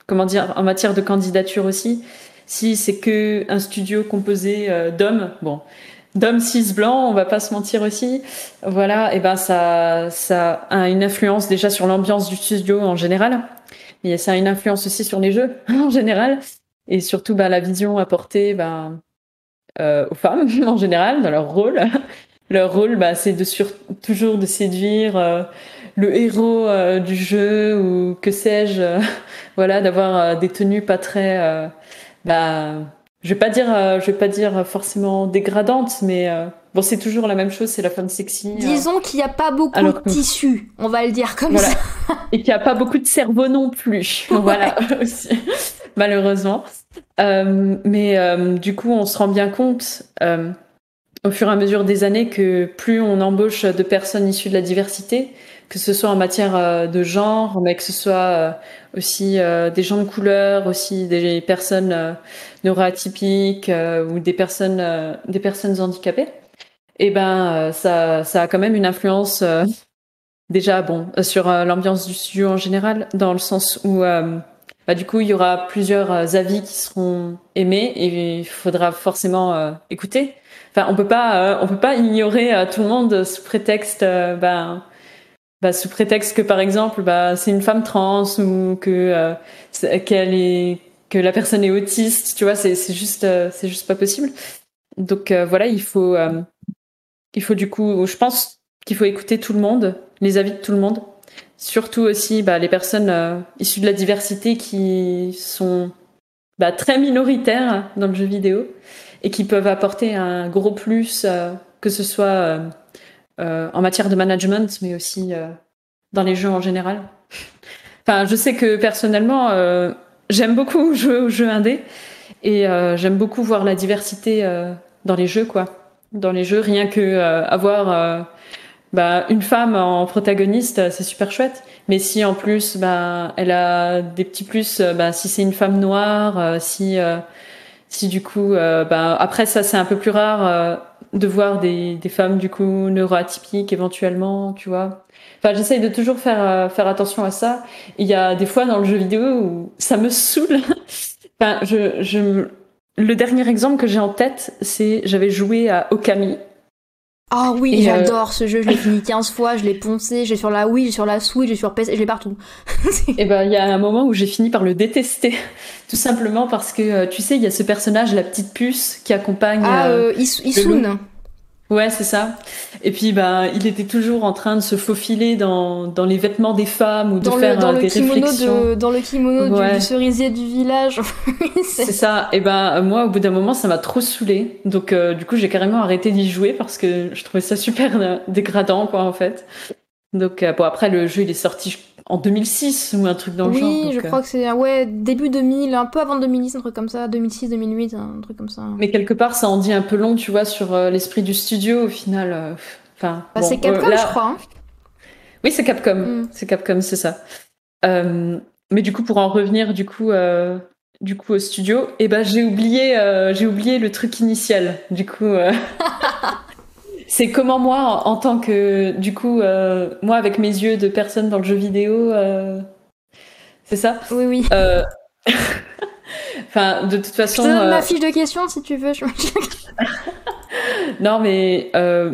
comment dire en matière de candidature aussi si c'est que un studio composé euh, d'hommes, bon, d'hommes cis blancs, on va pas se mentir aussi. Voilà, et ben ça, ça a une influence déjà sur l'ambiance du studio en général, mais ça a une influence aussi sur les jeux [LAUGHS] en général, et surtout ben, la vision apportée ben, euh, aux femmes [LAUGHS] en général dans leur rôle. [LAUGHS] Leur rôle, bah, c'est de sur... toujours de séduire euh, le héros du jeu ou que sais-je, [LAUGHS] voilà, d'avoir des tenues pas très bah, je vais pas dire, euh, je vais pas dire forcément dégradante, mais euh, bon, c'est toujours la même chose, c'est la femme sexy. Euh. Disons qu'il n'y a pas beaucoup de tissu, on va le dire comme ça. [LAUGHS] Et qu'il n'y a pas beaucoup de cerveau non plus. [LAUGHS] Voilà, [LAUGHS] aussi, malheureusement. mais du coup, on se rend bien compte au fur et à mesure des années que plus on embauche de personnes issues de la diversité, que ce soit en matière de genre, mais que ce soit aussi euh, des gens de couleur, aussi des personnes euh, neuroatypiques euh, ou des personnes des personnes handicapées. Eh ben ça ça a quand même une influence déjà bon sur l'ambiance du studio en général dans le sens où bah, du coup il y aura plusieurs avis qui seront aimés et il faudra forcément écouter. Enfin on peut pas on peut pas ignorer tout le monde sous prétexte ben bah, sous prétexte que par exemple bah, c'est une femme trans ou que euh, qu'elle est que la personne est autiste tu vois c'est juste euh, c'est juste pas possible donc euh, voilà il faut il faut du coup je pense qu'il faut écouter tout le monde les avis de tout le monde surtout aussi bah, les personnes issues de la diversité qui sont bah, très minoritaires dans le jeu vidéo et qui peuvent apporter un gros plus que ce soit euh, en matière de management, mais aussi euh, dans les jeux en général. [LAUGHS] enfin, je sais que personnellement, euh, j'aime beaucoup [LAUGHS] jouer aux jeux indés et j'aime beaucoup voir la diversité dans les jeux, quoi. Dans les jeux, rien que avoir bah, une femme en protagoniste, c'est super chouette. Mais si en plus, bah, elle a des petits plus, bah, si c'est une femme noire, si, si du coup, bah, après ça c'est un peu plus rare de voir des, des femmes du coup neuroatypiques éventuellement, tu vois. Enfin, j'essaye de toujours faire euh, faire attention à ça. Il y a des fois dans le jeu vidéo où ça me saoule. [LAUGHS] enfin, je, je le dernier exemple que j'ai en tête, c'est j'avais joué à Okami. Ah oui, euh, j'adore ce jeu, je l'ai fini 15 fois, je l'ai poncé, j'ai sur la Wii, j'ai sur la Switch, j'ai sur PC, je l'ai partout. [LAUGHS] et ben il y a un moment où j'ai fini par le détester, [LAUGHS] tout simplement parce que euh, tu sais, il y a ce personnage, la petite puce, qui accompagne. Ah, euh, Isun. Ouais, c'est ça. Et puis, bah, il était toujours en train de se faufiler dans, dans les vêtements des femmes ou de faire dans des le kimono réflexions. De, dans le kimono du, cerisier du village. [LAUGHS] c'est ça. Et ben, moi, au bout d'un moment, ça m'a trop saoulé. Donc, euh, du coup, j'ai carrément arrêté d'y jouer parce que je trouvais ça super dégradant, quoi, en fait. Donc, euh, bon, après, le jeu, il est sorti, en 2006 ou un truc dans le oui, genre. Oui, je crois que c'est ouais, début 2000, un peu avant 2010, un truc comme ça, 2006, 2008, un truc comme ça. Mais quelque part, ça en dit un peu long, tu vois, sur euh, l'esprit du studio au final. Euh, enfin, bah, c'est Capcom, euh, je crois. Hein. Oui, c'est Capcom. Mm. C'est Capcom, c'est ça. mais du coup, pour en revenir, du coup, du coup, au studio, et eh ben, j'ai oublié, j'ai oublié le truc initial. Du coup. [LAUGHS] c'est comment moi, en, tant que, du coup, euh, moi avec mes yeux de personne dans le jeu vidéo, euh, c'est ça? Oui, oui. Euh, [LAUGHS] enfin, de toute façon. Je te donne ma fiche de questions si tu veux. [LAUGHS] non, mais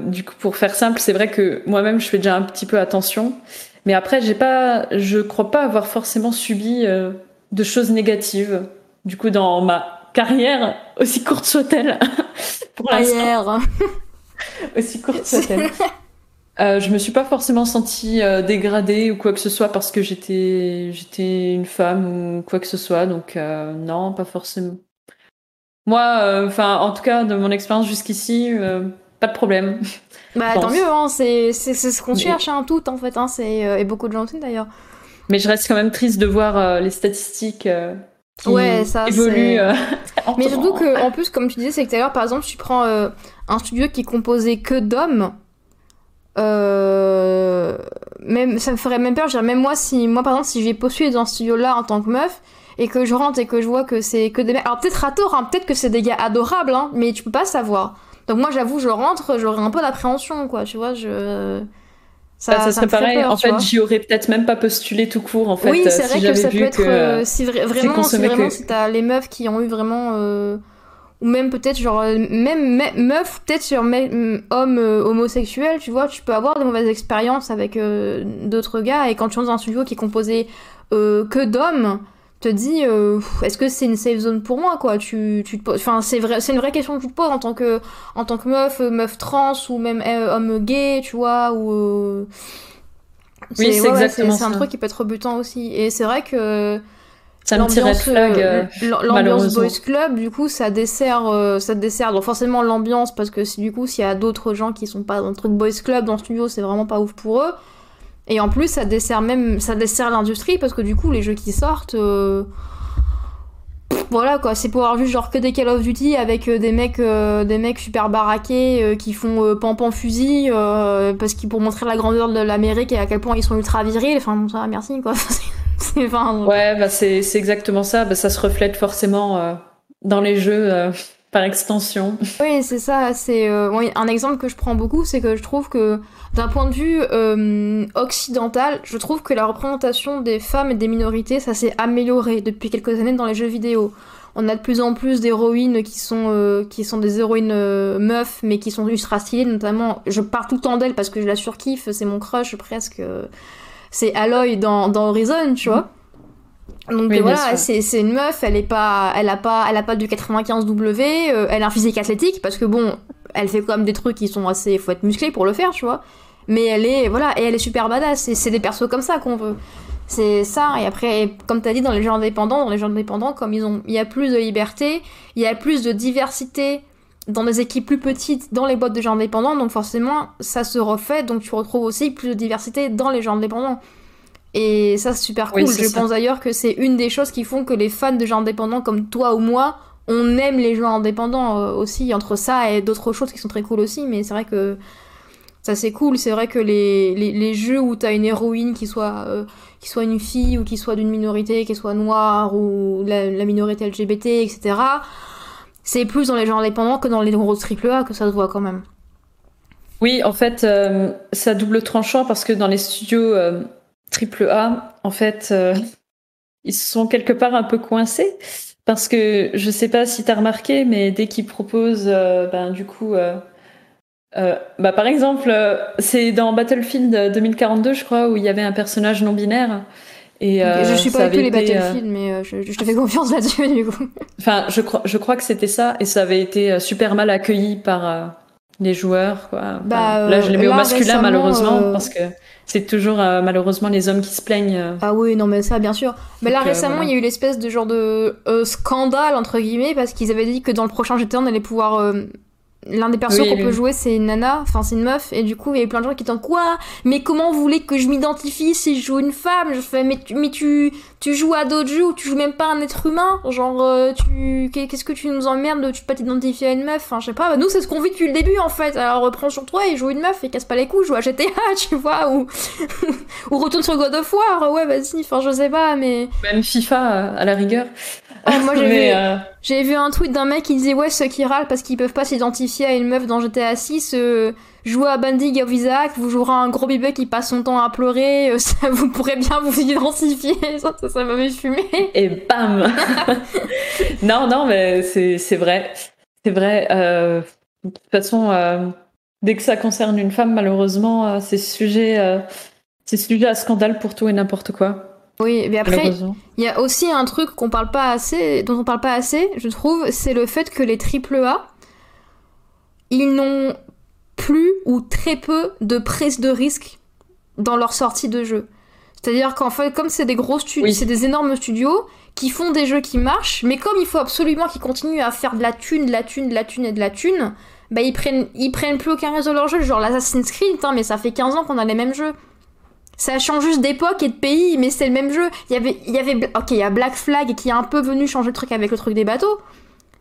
du coup, pour faire simple, c'est vrai que moi-même, je fais déjà un petit peu attention. Mais après, j'ai pas, je crois pas avoir forcément subi de choses négatives. Du coup, dans ma carrière, aussi courte soit-elle, [LAUGHS] pour l'instant. [LAUGHS] aussi courte soit-elle. Euh, je me suis pas forcément sentie euh, dégradée ou quoi que ce soit parce que j'étais j'étais une femme ou quoi que ce soit donc euh, non pas forcément. Moi euh, enfin en tout cas de mon expérience jusqu'ici pas de problème. Bah tant mieux hein, c'est c'est ce qu'on cherche hein, tout en fait hein, c'est et beaucoup de gens aussi d'ailleurs. Mais je reste quand même triste de voir les statistiques qui ouais, ça, évolue. [LAUGHS] Mais surtout que, en plus, comme tu disais, c'est que tout à l'heure, par exemple, tu prends un studio qui est composé que d'hommes. même, ça me ferait même peur. Je même moi, si, moi, par exemple, si je vais postuler dans ce studio-là en tant que meuf, et que je rentre et que je vois que c'est que des mecs. Alors peut-être à tort, hein, peut-être que c'est des gars adorables, hein, mais tu peux pas savoir. Donc moi j'avoue, je rentre, j'aurais un peu d'appréhension, quoi, tu vois, je... Ça, ça, serait pareil. en fait, j'y aurais peut-être même pas postulé tout court. En fait, oui, c'est vrai que ça peut être. Euh, si vraiment, si vraiment, si t'as les meufs qui ont eu vraiment, euh, ou même peut-être genre même meuf, peut-être sur homme euh, homosexuel, tu vois, tu peux avoir des mauvaises expériences avec d'autres gars. Et quand tu rentres dans un studio qui est composé que d'hommes, te dis euh, est-ce que c'est une safe zone pour moi quoi? Tu, tu te enfin c'est vrai c'est une vraie question que tu te poses en tant que en tant que meuf euh, meuf trans ou même euh, homme gay tu vois ou oui c'est exactement c'est un truc qui peut être rebutant aussi. Et c'est vrai que ça me tirait flag l'ambiance boys club du coup ça dessert ça dessert donc forcément l'ambiance parce que du coup s'il y a d'autres gens qui sont pas dans le truc boys club dans le studio c'est vraiment pas ouf pour eux et en plus, ça dessert même, ça dessert l'industrie parce que du coup, les jeux qui sortent, euh, voilà quoi, c'est pour avoir vu genre que des Call of Duty avec euh, des mecs, euh, des mecs super baraqués qui font pan fusil parce qu'ils pour montrer la grandeur de l'Amérique et à quel point ils sont ultra virils. Enfin, bon, ça, merci quoi. [LAUGHS] [LAUGHS] ouais, bah c'est exactement ça. Bah, ça se reflète forcément dans les jeux par extension. [LAUGHS] Oui, c'est ça. C'est un exemple que je prends beaucoup, c'est que je trouve que d'un point de vue euh, occidental, je trouve que la représentation des femmes et des minorités, ça s'est amélioré depuis quelques années dans les jeux vidéo. On a de plus en plus d'héroïnes qui sont euh, qui sont des héroïnes euh, meufs, mais qui sont ultra stylées. Notamment, je pars tout le temps d'elle parce que je la surkiffe. C'est mon crush presque. C'est Aloy dans, dans Horizon, tu vois. Donc voilà, c'est une meuf, elle est pas, elle a pas, elle a pas du 95 W, elle a un physique athlétique parce que bon, elle fait quand même des trucs qui sont assez, faut être musclé pour le faire, tu vois. Mais elle est voilà et elle est super badass et c'est des persos comme ça qu'on veut. C'est ça et après comme tu as dit dans les jeux indépendants dans les indépendants comme ils ont il y a plus de liberté il y a plus de diversité dans des équipes plus petites dans les boîtes de jeux indépendants donc forcément ça se refait donc tu retrouves aussi plus de diversité dans les jeux indépendants et ça c'est super cool je pense d'ailleurs que c'est une des choses qui font que les fans de jeux indépendants comme toi ou moi on aime les jeux indépendants euh, aussi entre ça et d'autres choses qui sont très cool aussi mais c'est vrai que ça c'est cool. C'est vrai que les, les, jeux où t'as une héroïne qui soit, euh, qui soit une fille ou qui soit d'une minorité, qui soit noire ou la, minorité LGBT, etc. C'est plus dans les jeux indépendants que dans les gros AAA que ça se voit quand même. Oui, en fait, euh, ça double tranchant parce que dans les studios euh, AAA, en fait, [LAUGHS] ils sont quelque part un peu coincés. Parce que je sais pas si tu as remarqué, mais dès qu'ils proposent, ben, du coup, euh, bah, par exemple, euh, c'est dans Battlefield 2042, je crois, où il y avait un personnage non binaire. Et, euh, je suis pas tous les Battlefield, mais je, te fais confiance là-dessus, [LAUGHS] du coup. Enfin, je crois, je crois que c'était ça, et ça avait été super mal accueilli par les joueurs. Quoi. Bah, là, je les mets au masculin, malheureusement, parce que c'est toujours malheureusement les hommes qui se plaignent. Ah oui, non, mais ça, bien sûr. Mais là, récemment, il y a eu l'espèce de genre de scandale, entre guillemets, parce qu'ils avaient dit que dans le prochain GTA, on allait pouvoir L'un des persos qu'on peut jouer, c'est une nana, enfin c'est une meuf, et du coup il y avait plein de gens qui étaient quoi? Mais comment vous voulez que je m'identifie si je joue une femme? Je fais mais tu, mais tu, tu joues à d'autres jeux où tu joues même pas un être humain? Genre euh, tu qu'est-ce que tu nous emmerdes Tu peux pas t'identifier à une meuf? Enfin je sais pas. Bah, nous c'est ce qu'on vit depuis le début en fait. Alors reprends sur toi et joue une meuf et casse pas les coups, joue à GTA, [LAUGHS] tu vois, ou [LAUGHS] ou retourne sur God of War. Ouais vas-y. Enfin je sais pas mais. Même FIFA à la rigueur. Ah, moi j'ai vu, euh, j'ai vu un tweet d'un mec qui disait ouais ceux qui râlent parce qu'ils peuvent pas s'identifier à une meuf dans GTA 6 euh, jouez à Bandig of Isaac vous jouerez un gros bébé qui passe son temps à pleurer euh, [LAUGHS] ça vous pourrez bien vous identifier. [LAUGHS] Ça ça, m'avait fumé et bam [LAUGHS] non non mais c'est c'est vrai. C'est vrai de toute façon dès que ça concerne une femme malheureusement c'est sujet c'est sujet à scandale pour tout et n'importe quoi oui, mais après, il y a aussi un truc qu'on parle pas assez, dont on parle pas assez, je trouve, c'est le fait que les AAA, ils n'ont plus ou très peu de prise de risque dans leur sortie de jeu. C'est-à-dire qu'en fait, comme c'est des gros studios, c'est des énormes studios qui font des jeux qui marchent, mais comme il faut absolument qu'ils continuent à faire de la thune, de la thune, de la thune et de la thune, bah ils prennent, ils prennent plus aucun risque de leur jeu. Genre l'Assassin's Creed, hein, mais ça fait 15 ans qu'on a les mêmes jeux. Ça change juste d'époque et de pays, mais c'est le même jeu. Il y avait, il y avait, ok, il y a Black Flag qui est un peu venu changer le truc avec le truc des bateaux.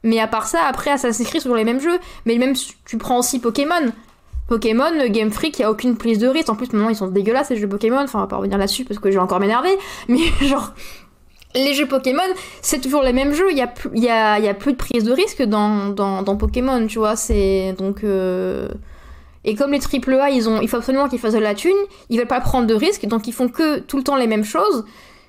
Mais à part ça, après Assassin's Creed, c'est toujours les mêmes jeux. Mais même, tu prends aussi Pokémon. Pokémon, Game Freak, il y a aucune prise de risque. En plus, maintenant, ils sont dégueulasses, ces jeux Pokémon. Enfin, on va pas revenir là-dessus parce que je vais encore m'énerver. [LAUGHS] Mais genre, les jeux Pokémon, c'est toujours les mêmes jeux. Il y a, y a, y a plus de prise de risque dans, dans, dans Pokémon, tu vois. C'est donc. Euh... Et comme les AAA, ils ont, il faut absolument qu'ils fassent de la thune, ils veulent pas prendre de risques, donc ils font que tout le temps les mêmes choses.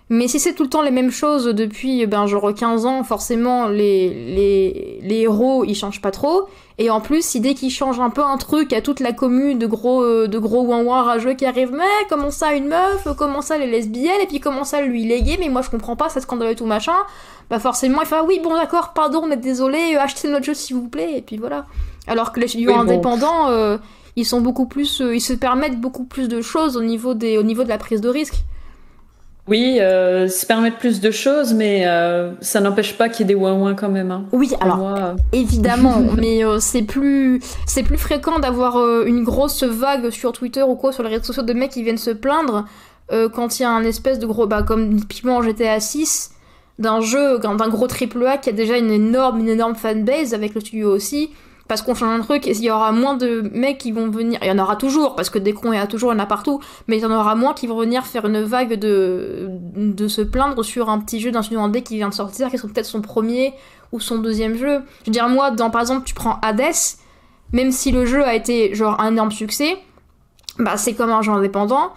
Mais si c'est tout le temps les mêmes choses depuis ben, genre 15 ans, forcément les, les, les héros ils changent pas trop. Et en plus, si dès qu'ils changent un peu un truc, a toute la commune de gros euh, de gros ouin rageux qui arrivent, mais comment ça une meuf, comment ça les lesbiennes, et puis comment ça lui gay, mais moi je comprends pas, c'est scandale et tout machin. Bah forcément il fait ah oui bon d'accord, pardon, on est désolé, achetez notre jeu s'il vous plaît, et puis voilà. Alors que les studios indépendants, euh, ils sont beaucoup plus, euh, ils se permettent beaucoup plus de choses au niveau des, au niveau de la prise de risque. Oui, euh, se permettre plus de choses, mais euh, ça n'empêche pas qu'il y ait des ouin quand même. Hein. Oui, alors euh, évidemment, [LAUGHS] mais c'est plus c'est plus fréquent d'avoir une grosse vague sur Twitter ou quoi sur les réseaux sociaux de mecs qui viennent se plaindre quand il y a un espèce de gros bah comme typiquement en GTA 6 d'un jeu d'un gros triple A qui a déjà une énorme une énorme fanbase avec le studio aussi parce qu'on change un truc, et il y aura moins de mecs qui vont venir, il y en aura toujours, parce que des il y en a toujours, il y en a partout, mais il y en aura moins qui vont venir faire une vague de, de se plaindre sur un petit jeu d'un studio indé qui vient de sortir, qui sont peut-être son premier ou son deuxième jeu. Je veux dire, moi, dans, par exemple, tu prends Hades, même si le jeu a été genre un énorme succès, bah c'est comme un jeu indépendant,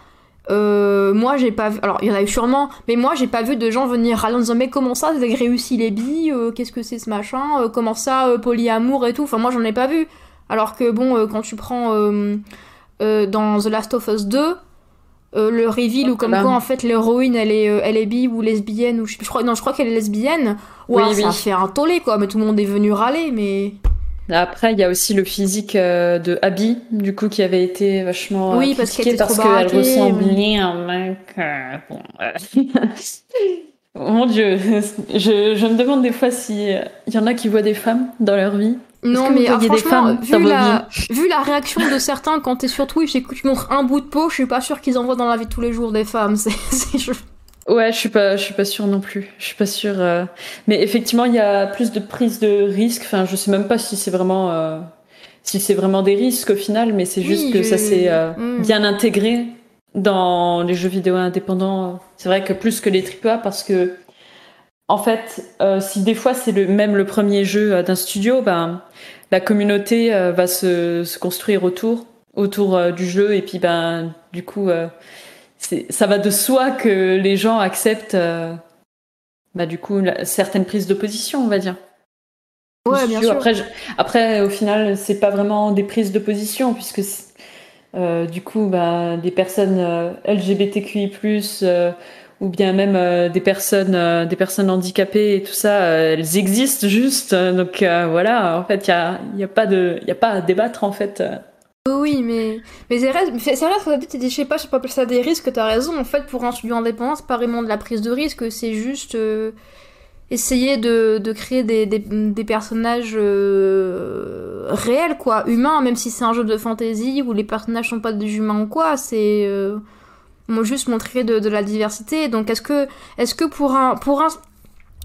euh, moi j'ai pas vu, alors il y en a eu sûrement, mais moi j'ai pas vu de gens venir râler en disant mais comment ça vous avez réussi les billes, euh, qu'est-ce que c'est ce machin, euh, comment ça polyamour et tout, enfin moi j'en ai pas vu. Alors que bon quand tu prends dans The Last of Us 2, le reveal ou comme quoi en fait l'héroïne elle est elle est bi ou lesbienne ou je, crois non je crois qu'elle est lesbienne, ouais oui, ça fait un tollé quoi, mais tout le monde est venu râler mais après, il y a aussi le physique euh, de Abby, du coup, qui avait été vachement oui, parce qu'elle parce qu'elle ressemblait à un mec. Euh, Mon Dieu, je, je, me demande des fois s'il y en a qui voient des femmes dans leur vie. Non, mais ah, franchement, vu, la, vu la réaction de certains quand t'es sur Twitch et que tu montres un bout de peau, je suis pas sûre qu'ils en voient dans la vie de tous les jours des femmes. [LAUGHS] C'est, Ouais, je suis pas, je suis pas sûre non plus. Je suis pas sûre. Euh. Mais effectivement, il y a plus de prise de risque. Enfin, je sais même pas si c'est vraiment, euh, si c'est vraiment des risques au final, mais c'est juste que ça s'est euh, mm. bien intégré dans les jeux vidéo indépendants. C'est vrai que plus que les AAA parce que, en fait, si des fois c'est le même le premier jeu d'un studio, ben la communauté va se, se, construire autour, autour du jeu et puis ben du coup ça va de soi que les gens acceptent, euh, bah, du coup, certaines prises de position, on va dire. Ouais, bien sûr. Après, après, au final, c'est pas vraiment des prises de position, puisque euh, du coup, bah, des personnes euh, LGBTQI+, ou bien même des personnes, des personnes handicapées et tout ça, elles existent juste. Donc voilà, en fait, il y a, y a pas de, y a pas à débattre en fait. Oui, mais, mais c'est vrai, c'est vrai que je sais pas, je sais pas ça des risques, t'as raison. En fait, pour un studio indépendant, c'est pas vraiment de la prise de risque, c'est juste euh, essayer de, créer des, des, personnages euh, réels, quoi, humains, même si c'est un jeu de fantasy où les personnages sont pas des humains ou quoi, c'est euh, juste montrer de, de, la diversité. Donc, est-ce que, est-ce que pour un, pour un,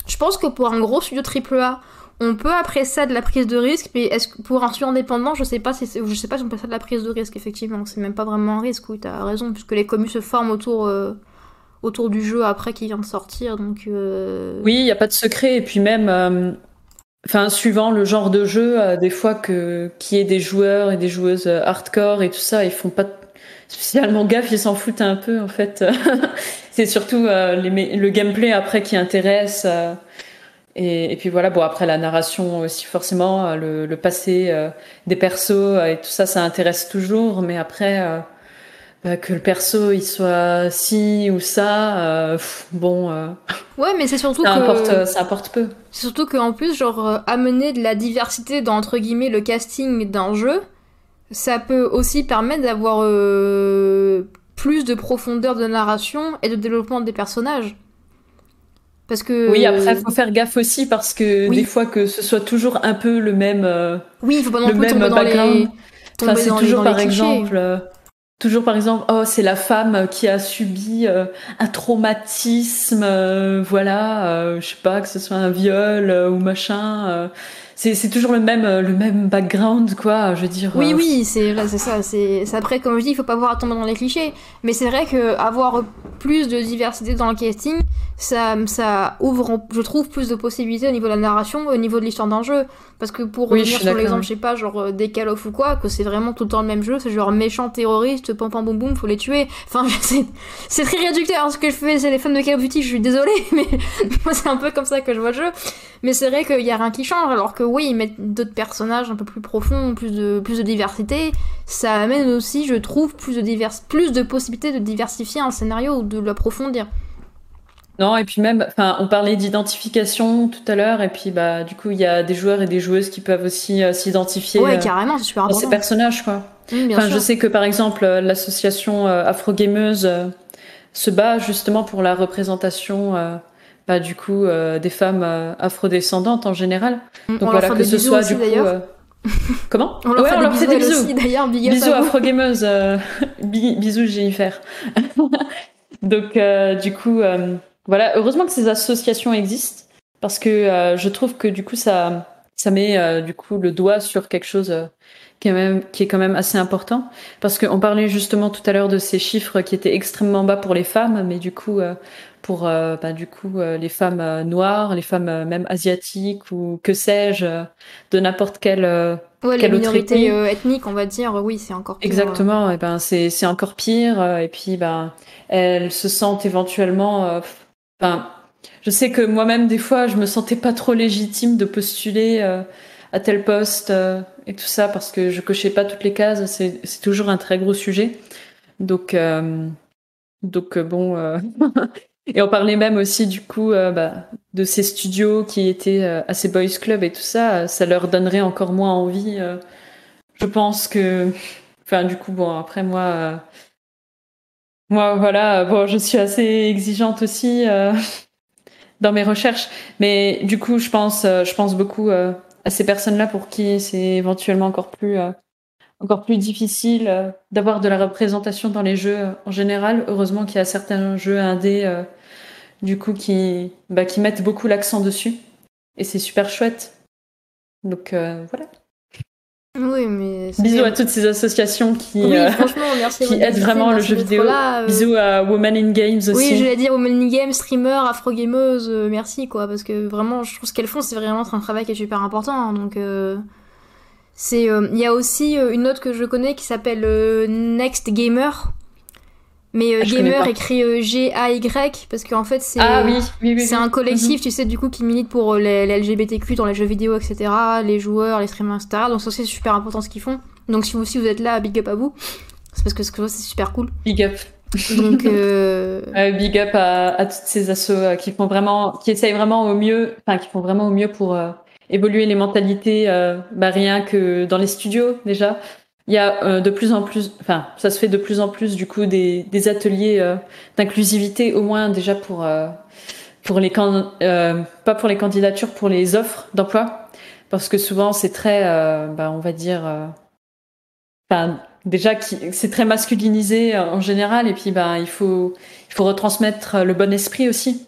je pense que pour un gros studio AAA, on peut après ça de la prise de risque, mais est-ce que pour un studio indépendant, je sais pas si je sais pas si on peut faire de la prise de risque effectivement, c'est même pas vraiment un risque, oui, t'as raison, puisque les communes se forment autour euh, autour du jeu après qu'il vient de sortir, donc. Euh, oui, il y a pas de secret, et puis même, euh, suivant le genre de jeu, des fois que qui est des joueurs et des joueuses hardcore et tout ça, ils font pas spécialement gaffe, ils s'en foutent un peu en fait. [LAUGHS] c'est surtout le gameplay après qui intéresse. Et, puis voilà, bon après la narration aussi forcément, euh, le, passé euh, des persos euh, et tout ça, ça intéresse toujours. Mais après, bah, que le perso il soit ci ou ça, bon. ouais, mais c'est surtout ça que importe, ça importe peu. C'est surtout qu'en plus, genre amener de la diversité dans entre guillemets le casting d'un jeu, ça peut aussi permettre d'avoir plus de profondeur de narration et de développement des personnages. Parce que... Oui, après, il faut faire gaffe aussi parce que des fois que ce soit toujours un peu le même. Euh, oui, il faut pas non plus tomber dans les. Enfin, c'est toujours par exemple. Euh, toujours par exemple, oh c'est la femme qui a subi un traumatisme, voilà, je sais pas que ce soit un viol ou machin c'est toujours le même euh, le même background quoi je veux dire oui euh, oui c'est c'est ça c'est après comme je dis il faut pas voir à tomber dans les clichés mais c'est vrai que avoir plus de diversité dans le casting ça ça ouvre je trouve plus de possibilités au niveau de la narration au niveau de l'histoire d'un jeu parce que pour revenir sur l'exemple je sais pas genre euh, des Call of ou quoi que c'est vraiment tout le temps le même jeu c'est genre méchant terroriste pam pam boum boum faut les tuer. Enfin [LAUGHS] c'est très réducteur ce que je fais c'est les fans de Call of Duty je suis désolée [LAUGHS] mais moi c'est un peu comme ça que je vois le jeu. Mais c'est vrai qu'il y a rien qui change alors que oui, ils mettent d'autres personnages un peu plus profonds, plus de, plus de diversité. Ça amène aussi, je trouve, plus de, divers, plus de possibilités de diversifier un scénario ou de l'approfondir. Non, et puis même, enfin, on parlait d'identification tout à l'heure, et puis bah, du coup, il y a des joueurs et des joueuses qui peuvent aussi euh, s'identifier ouais, euh, carrément, c'est super ces personnages, quoi. enfin, je sais que par exemple, euh, l'association Afro Gameuse se bat justement pour la représentation bah, du coup euh, des femmes euh, afrodescendandes en général. Donc voilà que ce soit du coup euh, [LAUGHS] comment On leur, ouais, fait, des bisous d'ailleurs. Bisous afro gameuse, [LAUGHS] bisous Jennifer. [LAUGHS] Donc du coup voilà, heureusement que ces associations existent parce que je trouve que du coup ça ça met du coup le doigt sur quelque chose qui est, même, qui est quand même assez important parce qu'on parlait justement tout à l'heure de ces chiffres qui étaient extrêmement bas pour les femmes, mais du coup pour euh, bah, du coup euh, les femmes euh, noires, les femmes même asiatiques ou que sais-je, de n'importe quelle ouais, quelle minorité ethnique, on va dire, oui, c'est encore pire. Exactement, et ben c'est c'est encore pire. et puis ben elles se sentent éventuellement, enfin, je sais que moi-même des fois je me sentais pas trop légitime de postuler à tel poste et tout ça parce que je cochais pas toutes les cases. C'est c'est toujours un très gros sujet. Donc donc bon, [LAUGHS] Et on parlait même aussi du coup euh, bah, de ces studios qui étaient euh, à ces boys club et tout ça. Ça leur donnerait encore moins envie. Euh. je pense que, enfin du coup bon après moi, moi voilà bon je suis assez exigeante aussi dans mes recherches, mais du coup je pense je pense beaucoup à ces personnes-là pour qui c'est éventuellement encore plus encore plus difficile euh, d'avoir de la représentation dans les jeux euh, en général. Heureusement qu'il y a certains jeux indés euh, du coup qui, bah, qui mettent beaucoup l'accent dessus. Et c'est super chouette. Donc voilà. Oui, mais Bisous à toutes ces associations qui, qui aident vraiment le jeu vidéo. Bisous à Women in Games aussi. Oui, je vais dire Women in Games, streamer, afro-gameuse, merci quoi, parce que vraiment, je trouve ce qu'elles font, c'est vraiment un travail qui est super important. Hein, donc, c'est, euh, il y a aussi euh, une autre que je connais qui s'appelle euh, Next Gamer. Mais ah, gamer écrit G-A-Y parce qu'en fait c'est ah, oui, oui, c'est un collectif, mhm. tu sais, du coup qui milite pour les, LGBTQ dans les jeux vidéo, etc. Les joueurs, les streamers, etc. Donc ça c'est super important ce qu'ils font. Donc si vous aussi vous êtes là, big up à vous. C'est parce que ce que c'est super cool. Big up. Donc [LAUGHS] big up à, à, toutes ces assos qui font vraiment, qui essayent vraiment au mieux, enfin qui font vraiment au mieux pour évoluer les mentalités, euh, bah, rien que dans les studios déjà. Il y a euh, de plus en plus, enfin, ça se fait de plus en plus du coup des, ateliers euh, d'inclusivité, au moins déjà pour pour les pas pour les candidatures, pour les offres d'emploi, parce que souvent c'est très, bah, on va dire, déjà c'est très masculinisé en général, et puis bah, il faut il faut retransmettre le bon esprit aussi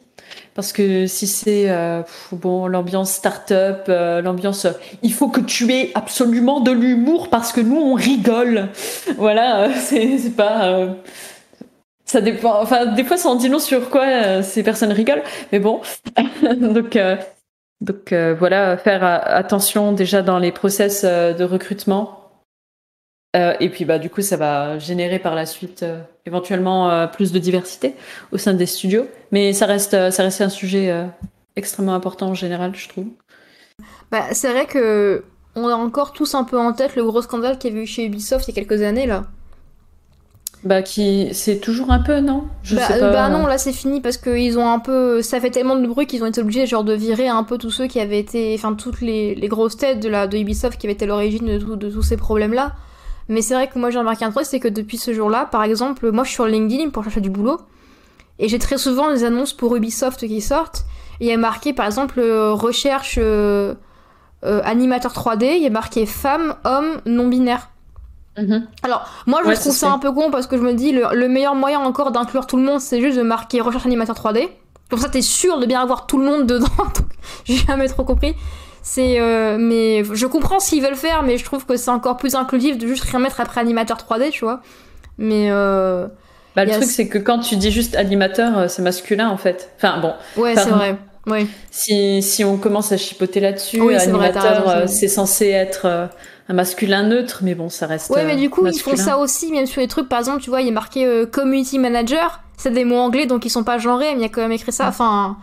parce que si c'est euh, bon l'ambiance start-up, euh, l'ambiance, il faut que tu aies absolument de l'humour parce que nous on rigole. [LAUGHS] Voilà, [LAUGHS] c'est pas. ça dépend. Enfin, des fois, ça en dit long sur quoi ces personnes rigolent. Mais bon, [LAUGHS] donc donc voilà, faire attention déjà dans les process de recrutement euh, et puis bah du coup ça va générer par la suite euh, éventuellement euh, plus de diversité au sein des studios, mais ça reste ça reste un sujet extrêmement important en général, je trouve. Bah c'est vrai que on a encore tous un peu en tête le gros scandale qu'il y avait eu chez Ubisoft il y a quelques années là. Bah qui c'est toujours un peu non? Je bah, sais pas. bah non là c'est fini parce que ils ont un peu ça fait tellement de bruit qu'ils ont été obligés genre de virer un peu tous ceux qui avaient été enfin toutes les, les grosses têtes de la de Ubisoft qui avaient été l'origine de, de tous ces problèmes là. Mais c'est vrai que moi j'ai remarqué un truc, c'est que depuis ce jour-là, par exemple, moi je suis sur LinkedIn pour chercher du boulot, et j'ai très souvent des annonces pour Ubisoft qui sortent, et il y a marqué par exemple euh, recherche euh, euh, animateur 3D, il y a marqué femme, homme, non binaire. Mhm. Alors, moi, je trouve ça un peu con parce que je me dis, le, meilleur moyen encore d'inclure tout le monde, c'est juste de marquer recherche animateur 3D. Comme ça, t'es sûr de bien avoir tout le monde dedans. [LAUGHS] J'ai jamais trop compris. C'est, euh, mais je comprends ce qu'ils veulent faire, mais je trouve que c'est encore plus inclusif de juste rien mettre après animateur 3D, tu vois. Mais euh, bah, le truc, c'est que quand tu dis juste animateur, euh, c'est masculin en fait. Enfin bon. Ouais, c'est vrai. Oui. Si, si on commence à chipoter là-dessus, animateur, c'est censé être un masculin neutre, mais bon, ça reste. Ouais, mais du coup, ils font ça aussi, même sur les trucs. Par exemple, tu vois, il est marqué community manager. C'est des mots anglais, donc ils sont pas genrés, mais il y a quand même écrit ça. Enfin.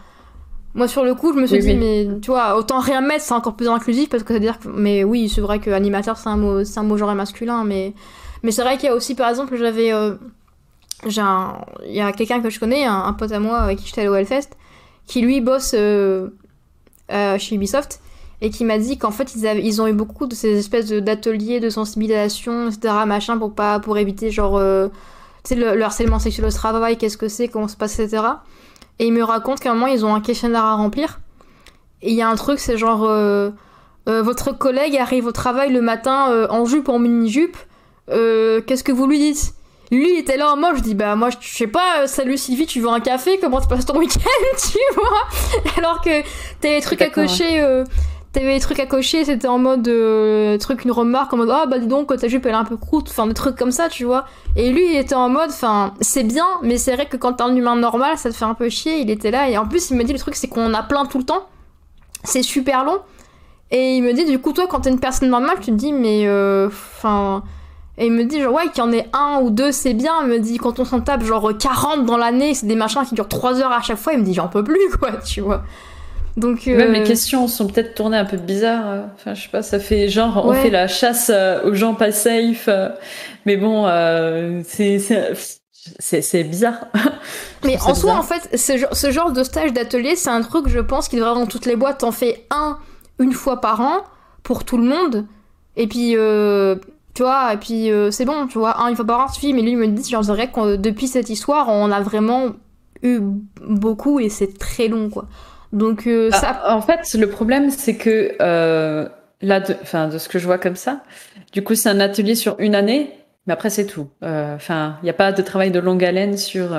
Moi, sur le coup, je me suis dit, mais tu vois, autant rien mettre, c'est encore plus inclusif parce que ça veut dire que. Mais oui, c'est vrai que animateur, c'est un mot, c'est un mot genre masculin, mais. Mais c'est vrai qu'il y a aussi, par exemple, j'avais. Euh, j'ai un... Il y a quelqu'un que je connais, un, pote à moi avec qui j'étais à l'OLFest, qui lui bosse euh, euh, chez Ubisoft et qui m'a dit qu'en fait, ils, avaient... ils ont eu beaucoup de ces espèces d'ateliers de sensibilisation, etc., machin, pour, pas... pour éviter, genre. tu sais, le, harcèlement sexuel au travail, qu'est-ce que c'est, comment ça se passe, etc. Et il me raconte qu'à un moment, ils ont un questionnaire à remplir. Et il y a un truc, c'est genre. Euh, euh, votre collègue arrive au travail le matin euh, en jupe, en mini-jupe. Qu'est-ce que vous lui dites? Lui, il était là en mode, je dis, bah moi, je sais pas, salut Sylvie, tu veux un café? Comment tu passes ton [LAUGHS] week-end? Tu vois? Alors que t'as des trucs à cocher t'avais des trucs à cocher, c'était en mode euh, truc, une remarque, en mode ah bah dis donc ta jupe elle est un peu croûte, enfin des trucs comme ça, tu vois. Et lui il était en mode, enfin c'est bien, mais c'est vrai que quand t'es un humain normal, ça te fait un peu chier. Il était là et en plus il me dit le truc c'est qu'on a plein tout le temps, c'est super long. Et il me dit du coup toi quand t'es une personne normale, tu te dis mais euh, enfin. et il me dit genre ouais qu'il y en ait un ou deux c'est bien, il me dit quand on s'en tape genre 40 dans l'année, c'est des machins qui durent 3 heures à chaque fois, il me dit j'en peux plus [LAUGHS] quoi, tu vois. Donc, Même les euh, questions sont peut-être tournées un peu bizarres. Euh, enfin, je sais pas, ça fait genre, on fait la chasse euh, aux gens pas safe. Mais bon, c'est c'est bizarre. [LAUGHS] Mais en soi, en fait, ce, genre de stage d'atelier, c'est un truc, je pense, qui devrait dans toutes les boîtes. T'en fais un une fois par an pour tout le monde. Et puis, tu vois, et puis c'est bon, tu vois, un une fois par an suffit. Mais lui, il me dit, genre, c'est vrai que depuis cette histoire, on a vraiment eu beaucoup et c'est très long, quoi. Donc euh, ah, ça. En fait, le problème, c'est que euh, là, de, enfin, de ce que je vois comme ça, du coup, c'est un atelier sur une année, mais après, c'est tout. Euh, enfin, il n'y a pas de travail de longue haleine sur.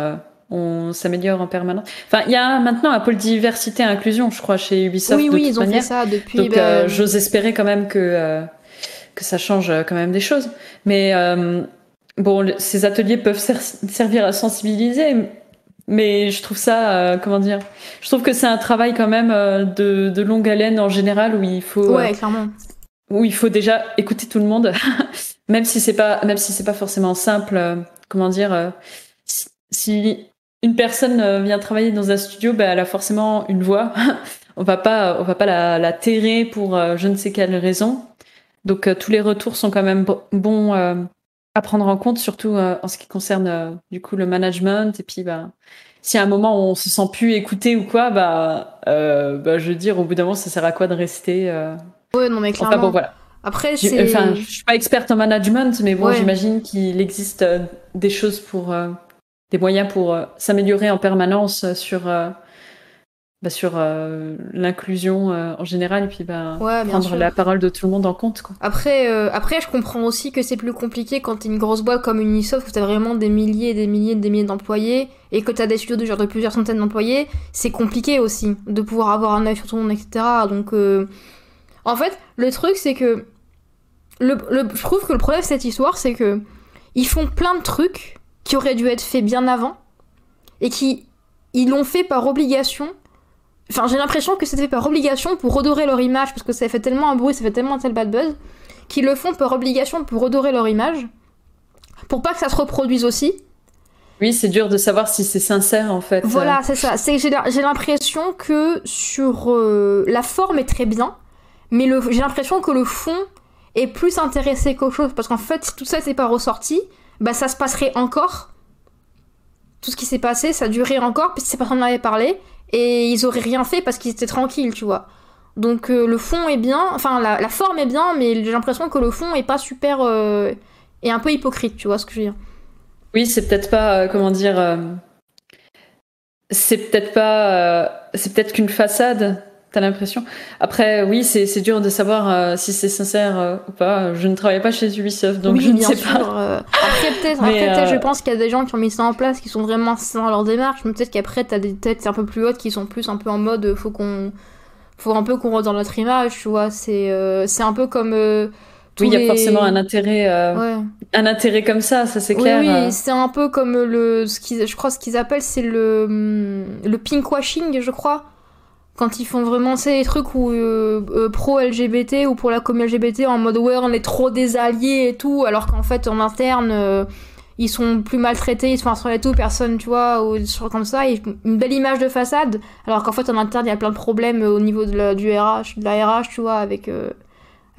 on s'améliore en permanence. Enfin, il y a maintenant un pôle diversité et inclusion, je crois, chez Ubisoft. Oui, de oui, ils ont fait ça depuis. Donc, bah, j'ose espérer quand même que que ça change quand même des choses. Mais bon, ces ateliers peuvent servir à sensibiliser, mais je trouve ça, euh, comment dire, je trouve que c'est un travail quand même euh, de, de, longue haleine en général où il faut, ouais, clairement. où il faut déjà écouter tout le monde, [LAUGHS] même si c'est pas, même si c'est pas forcément simple. comment dire, si, une personne vient travailler dans un studio, bah, elle a forcément une voix. [LAUGHS] on va pas, on va pas la, la terrer pour je ne sais quelle raison. Donc tous les retours sont quand même bons à prendre en compte, surtout euh, en ce qui concerne euh, du coup le management. Et puis, bah, si à un moment on se sent plus écouté ou quoi, bah, euh, bah je veux dire, au bout d'un moment, ça sert à quoi de rester Ouais, non, mais clairement. bon, voilà. Après, c'est. Enfin, je suis pas experte en management, mais bon, j'imagine qu'il existe des choses pour. des moyens pour s'améliorer en permanence sur bah, sur euh, l'inclusion euh, en général et puis bah, prendre la parole de tout le monde en compte. Quoi. Après, euh, après, je comprends aussi que c'est plus compliqué quand t'es une grosse boîte comme Unisoft où t'as vraiment des milliers et des milliers et des milliers d'employés et que t'as des studios de genre de plusieurs centaines d'employés. C'est compliqué aussi de pouvoir avoir un œil sur tout le monde, etc. Donc, en fait, le truc c'est que le, le, je trouve que le problème de cette histoire c'est que ils font plein de trucs qui auraient dû être faits bien avant et qui ils l'ont fait par obligation Enfin, j'ai l'impression que c'était fait par obligation pour redorer leur image, parce que ça fait tellement un bruit, ça fait tellement un tel bad buzz, qu'ils le font par obligation pour redorer leur image, pour pas que ça se reproduise aussi. Oui, c'est dur de savoir si c'est sincère en fait. Voilà, c'est ça. J'ai l'impression que sur euh, la forme est très bien, mais j'ai l'impression que le fond est plus intéressé qu'autre chose, parce qu'en fait, si tout ça n'était pas ressorti, bah ça se passerait encore. Tout ce qui s'est passé, ça durerait encore, puisque c'est pas en avait parlé, et ils auraient rien fait parce qu'ils étaient tranquilles, tu vois. Donc euh, le fond est bien, enfin la, forme est bien, mais j'ai l'impression que le fond est pas super. Euh, est un peu hypocrite, tu vois ce que je veux dire. Oui, c'est peut-être pas. Euh, comment dire. c'est peut-être pas. c'est peut-être qu'une façade T'as l'impression. Après, oui, c'est dur de savoir euh, si c'est sincère euh, ou pas. Je ne travaille pas chez Ubisoft, donc je ne sais pas. Euh, après, peut-être, je pense qu'il y a des gens qui ont mis ça en place, qui sont vraiment sincères dans leur démarche. Mais peut-être qu'après, t'as des têtes un peu plus hautes qui sont plus un peu en mode, faut qu'on, faut un peu qu'on rentre dans notre image, tu vois. C'est, c'est un peu comme. oui, il y a forcément un intérêt, un intérêt comme ça, ça c'est clair. Oui, c'est un peu comme le, ce qu'ils, je crois, ce qu'ils appellent, c'est le, hum, le pinkwashing, je crois quand ils font vraiment ces trucs où euh, euh, pro LGBT ou pour la communauté LGBT en mode ouais on est trop des alliés et tout alors qu'en fait en interne euh, ils sont plus maltraités ils se font et tout personne tu vois ou des choses comme ça une belle image de façade alors qu'en fait en interne il y a plein de problèmes au niveau de la, du RH de la RH tu vois avec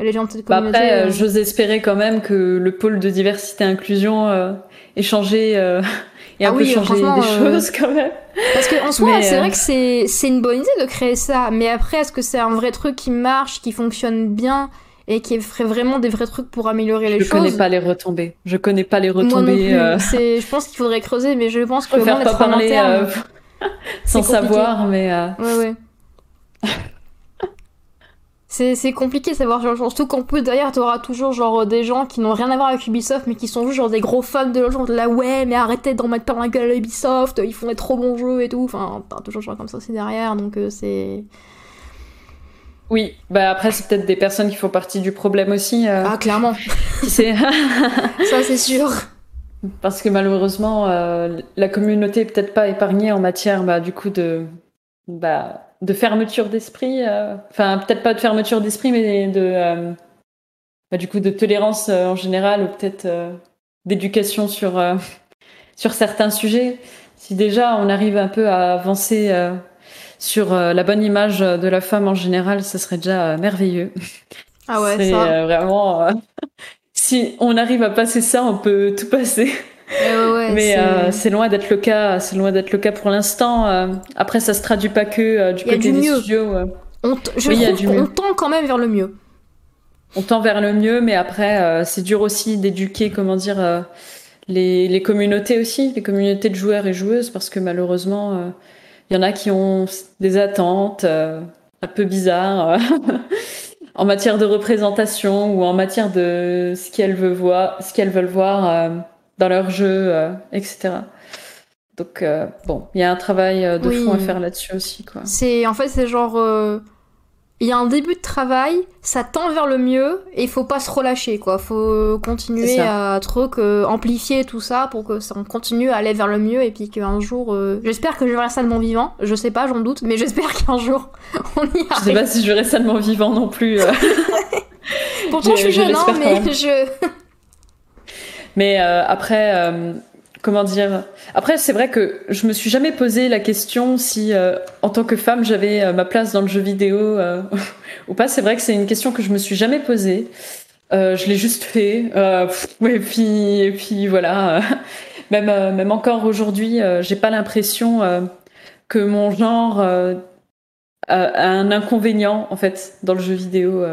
les gens de cette bah, communauté après j'ose espérer quand même que le pôle de diversité et inclusion ait changé [LAUGHS] et un ah peu changer des choses quand même. Parce qu'en soi, c'est vrai euh, que c'est, c'est une bonne idée de créer ça, mais après, est-ce que c'est un vrai truc qui marche, qui fonctionne bien et qui ferait vraiment des vrais trucs pour améliorer les choses? Je connais pas les retombées. Je connais pas les retombées. Euh. C'est, je pense qu'il faudrait creuser, mais je pense que faire pas parler euh, [LAUGHS] sans savoir, mais. Ouais, ouais. [LAUGHS] C'est compliqué de savoir, genre, surtout qu'en plus derrière t'auras toujours genre des gens qui n'ont rien à voir avec Ubisoft mais qui sont juste genre des gros fans de genre de la ouais mais arrêtez d'en mettre plein la gueule à Ubisoft, ils font des trop bons jeux et tout, enfin t'as toujours gens comme ça aussi derrière donc euh, c'est... Oui, bah après c'est peut-être des personnes qui font partie du problème aussi. Euh. Ah clairement. c'est [LAUGHS] ça c'est sûr. Parce que malheureusement euh, la communauté est peut-être pas épargnée en matière bah, du coup de bah de fermeture d'esprit, euh, enfin peut-être pas de fermeture d'esprit, mais de euh, bah, du coup de tolérance euh, en général ou peut-être d'éducation sur [LAUGHS] sur certains sujets. Si déjà on arrive un peu à avancer sur la bonne image de la femme en général, ce serait déjà merveilleux. Ah ouais, [LAUGHS] c'est vraiment. [LAUGHS] si on arrive à passer ça, on peut tout passer. Mais euh, c'est loin d'être le cas. C'est loin d'être le cas pour l'instant. Euh, après, ça se traduit pas que euh, du côté des studios. On je on tend quand même vers le mieux. On tend vers le mieux, mais après, c'est dur aussi d'éduquer, comment dire, les, les, communautés aussi, les communautés de joueurs et joueuses, parce que malheureusement, il y en a qui ont des attentes un peu bizarres. [LAUGHS] en matière de représentation ou en matière de ce qu'elles veulent voir, ce qu'elles veulent voir dans leur jeu, euh, etc. Donc euh, bon, il y a un travail euh, de fond à faire là-dessus aussi, quoi. C'est en fait c'est genre il y a un début de travail, ça tend vers le mieux et il faut pas se relâcher quoi. Faut continuer à truc amplifier tout ça pour que ça continue à aller vers le mieux et puis qu'un jour j'espère que je verrai ça de mon vivant, je sais pas, j'en doute, mais j'espère [LAUGHS] qu'un jour on y arrive. Je sais pas si je verrai ça de mon vivant non plus. [LAUGHS] Pourtant je suis jeune hein, mais je mais euh, après, euh, comment dire? Après, c'est vrai que je me suis jamais posé la question si, euh, en tant que femme, j'avais ma place dans le jeu vidéo [LAUGHS] ou pas. C'est vrai que c'est une question que je me suis jamais posée. je l'ai juste fait. et puis, puis voilà. [LAUGHS] même, même encore aujourd'hui, j'ai pas l'impression que mon genre a un inconvénient en fait dans le jeu vidéo.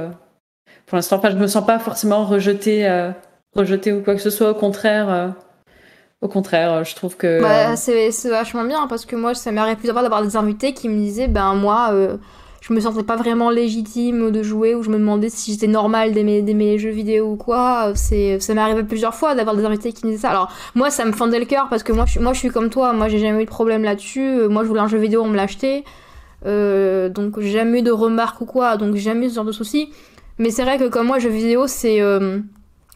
pour l'instant, enfin, je me sens pas forcément rejetée rejeter ou quoi que ce soit. Au contraire, euh, au contraire, euh, je trouve que. Bah, c'est vachement bien parce que moi, ça m'arrive plusieurs fois d'avoir des invités qui me disaient, ben moi, euh, je me sentais pas vraiment légitime de jouer ou je me demandais si j'étais normal d'aimer les jeux vidéo ou quoi. C'est, ça m'est arrivé plusieurs fois d'avoir des invités qui me disaient ça. Alors moi, ça me fendait le cœur parce que moi, je, moi, je suis comme toi. Moi, j'ai jamais eu de problème là-dessus. Moi, je voulais un jeu vidéo, on me l'a acheté. donc j'ai jamais eu de remarques ou quoi. Donc j'ai jamais eu ce genre de soucis. Mais c'est vrai que comme moi, jeu vidéo, c'est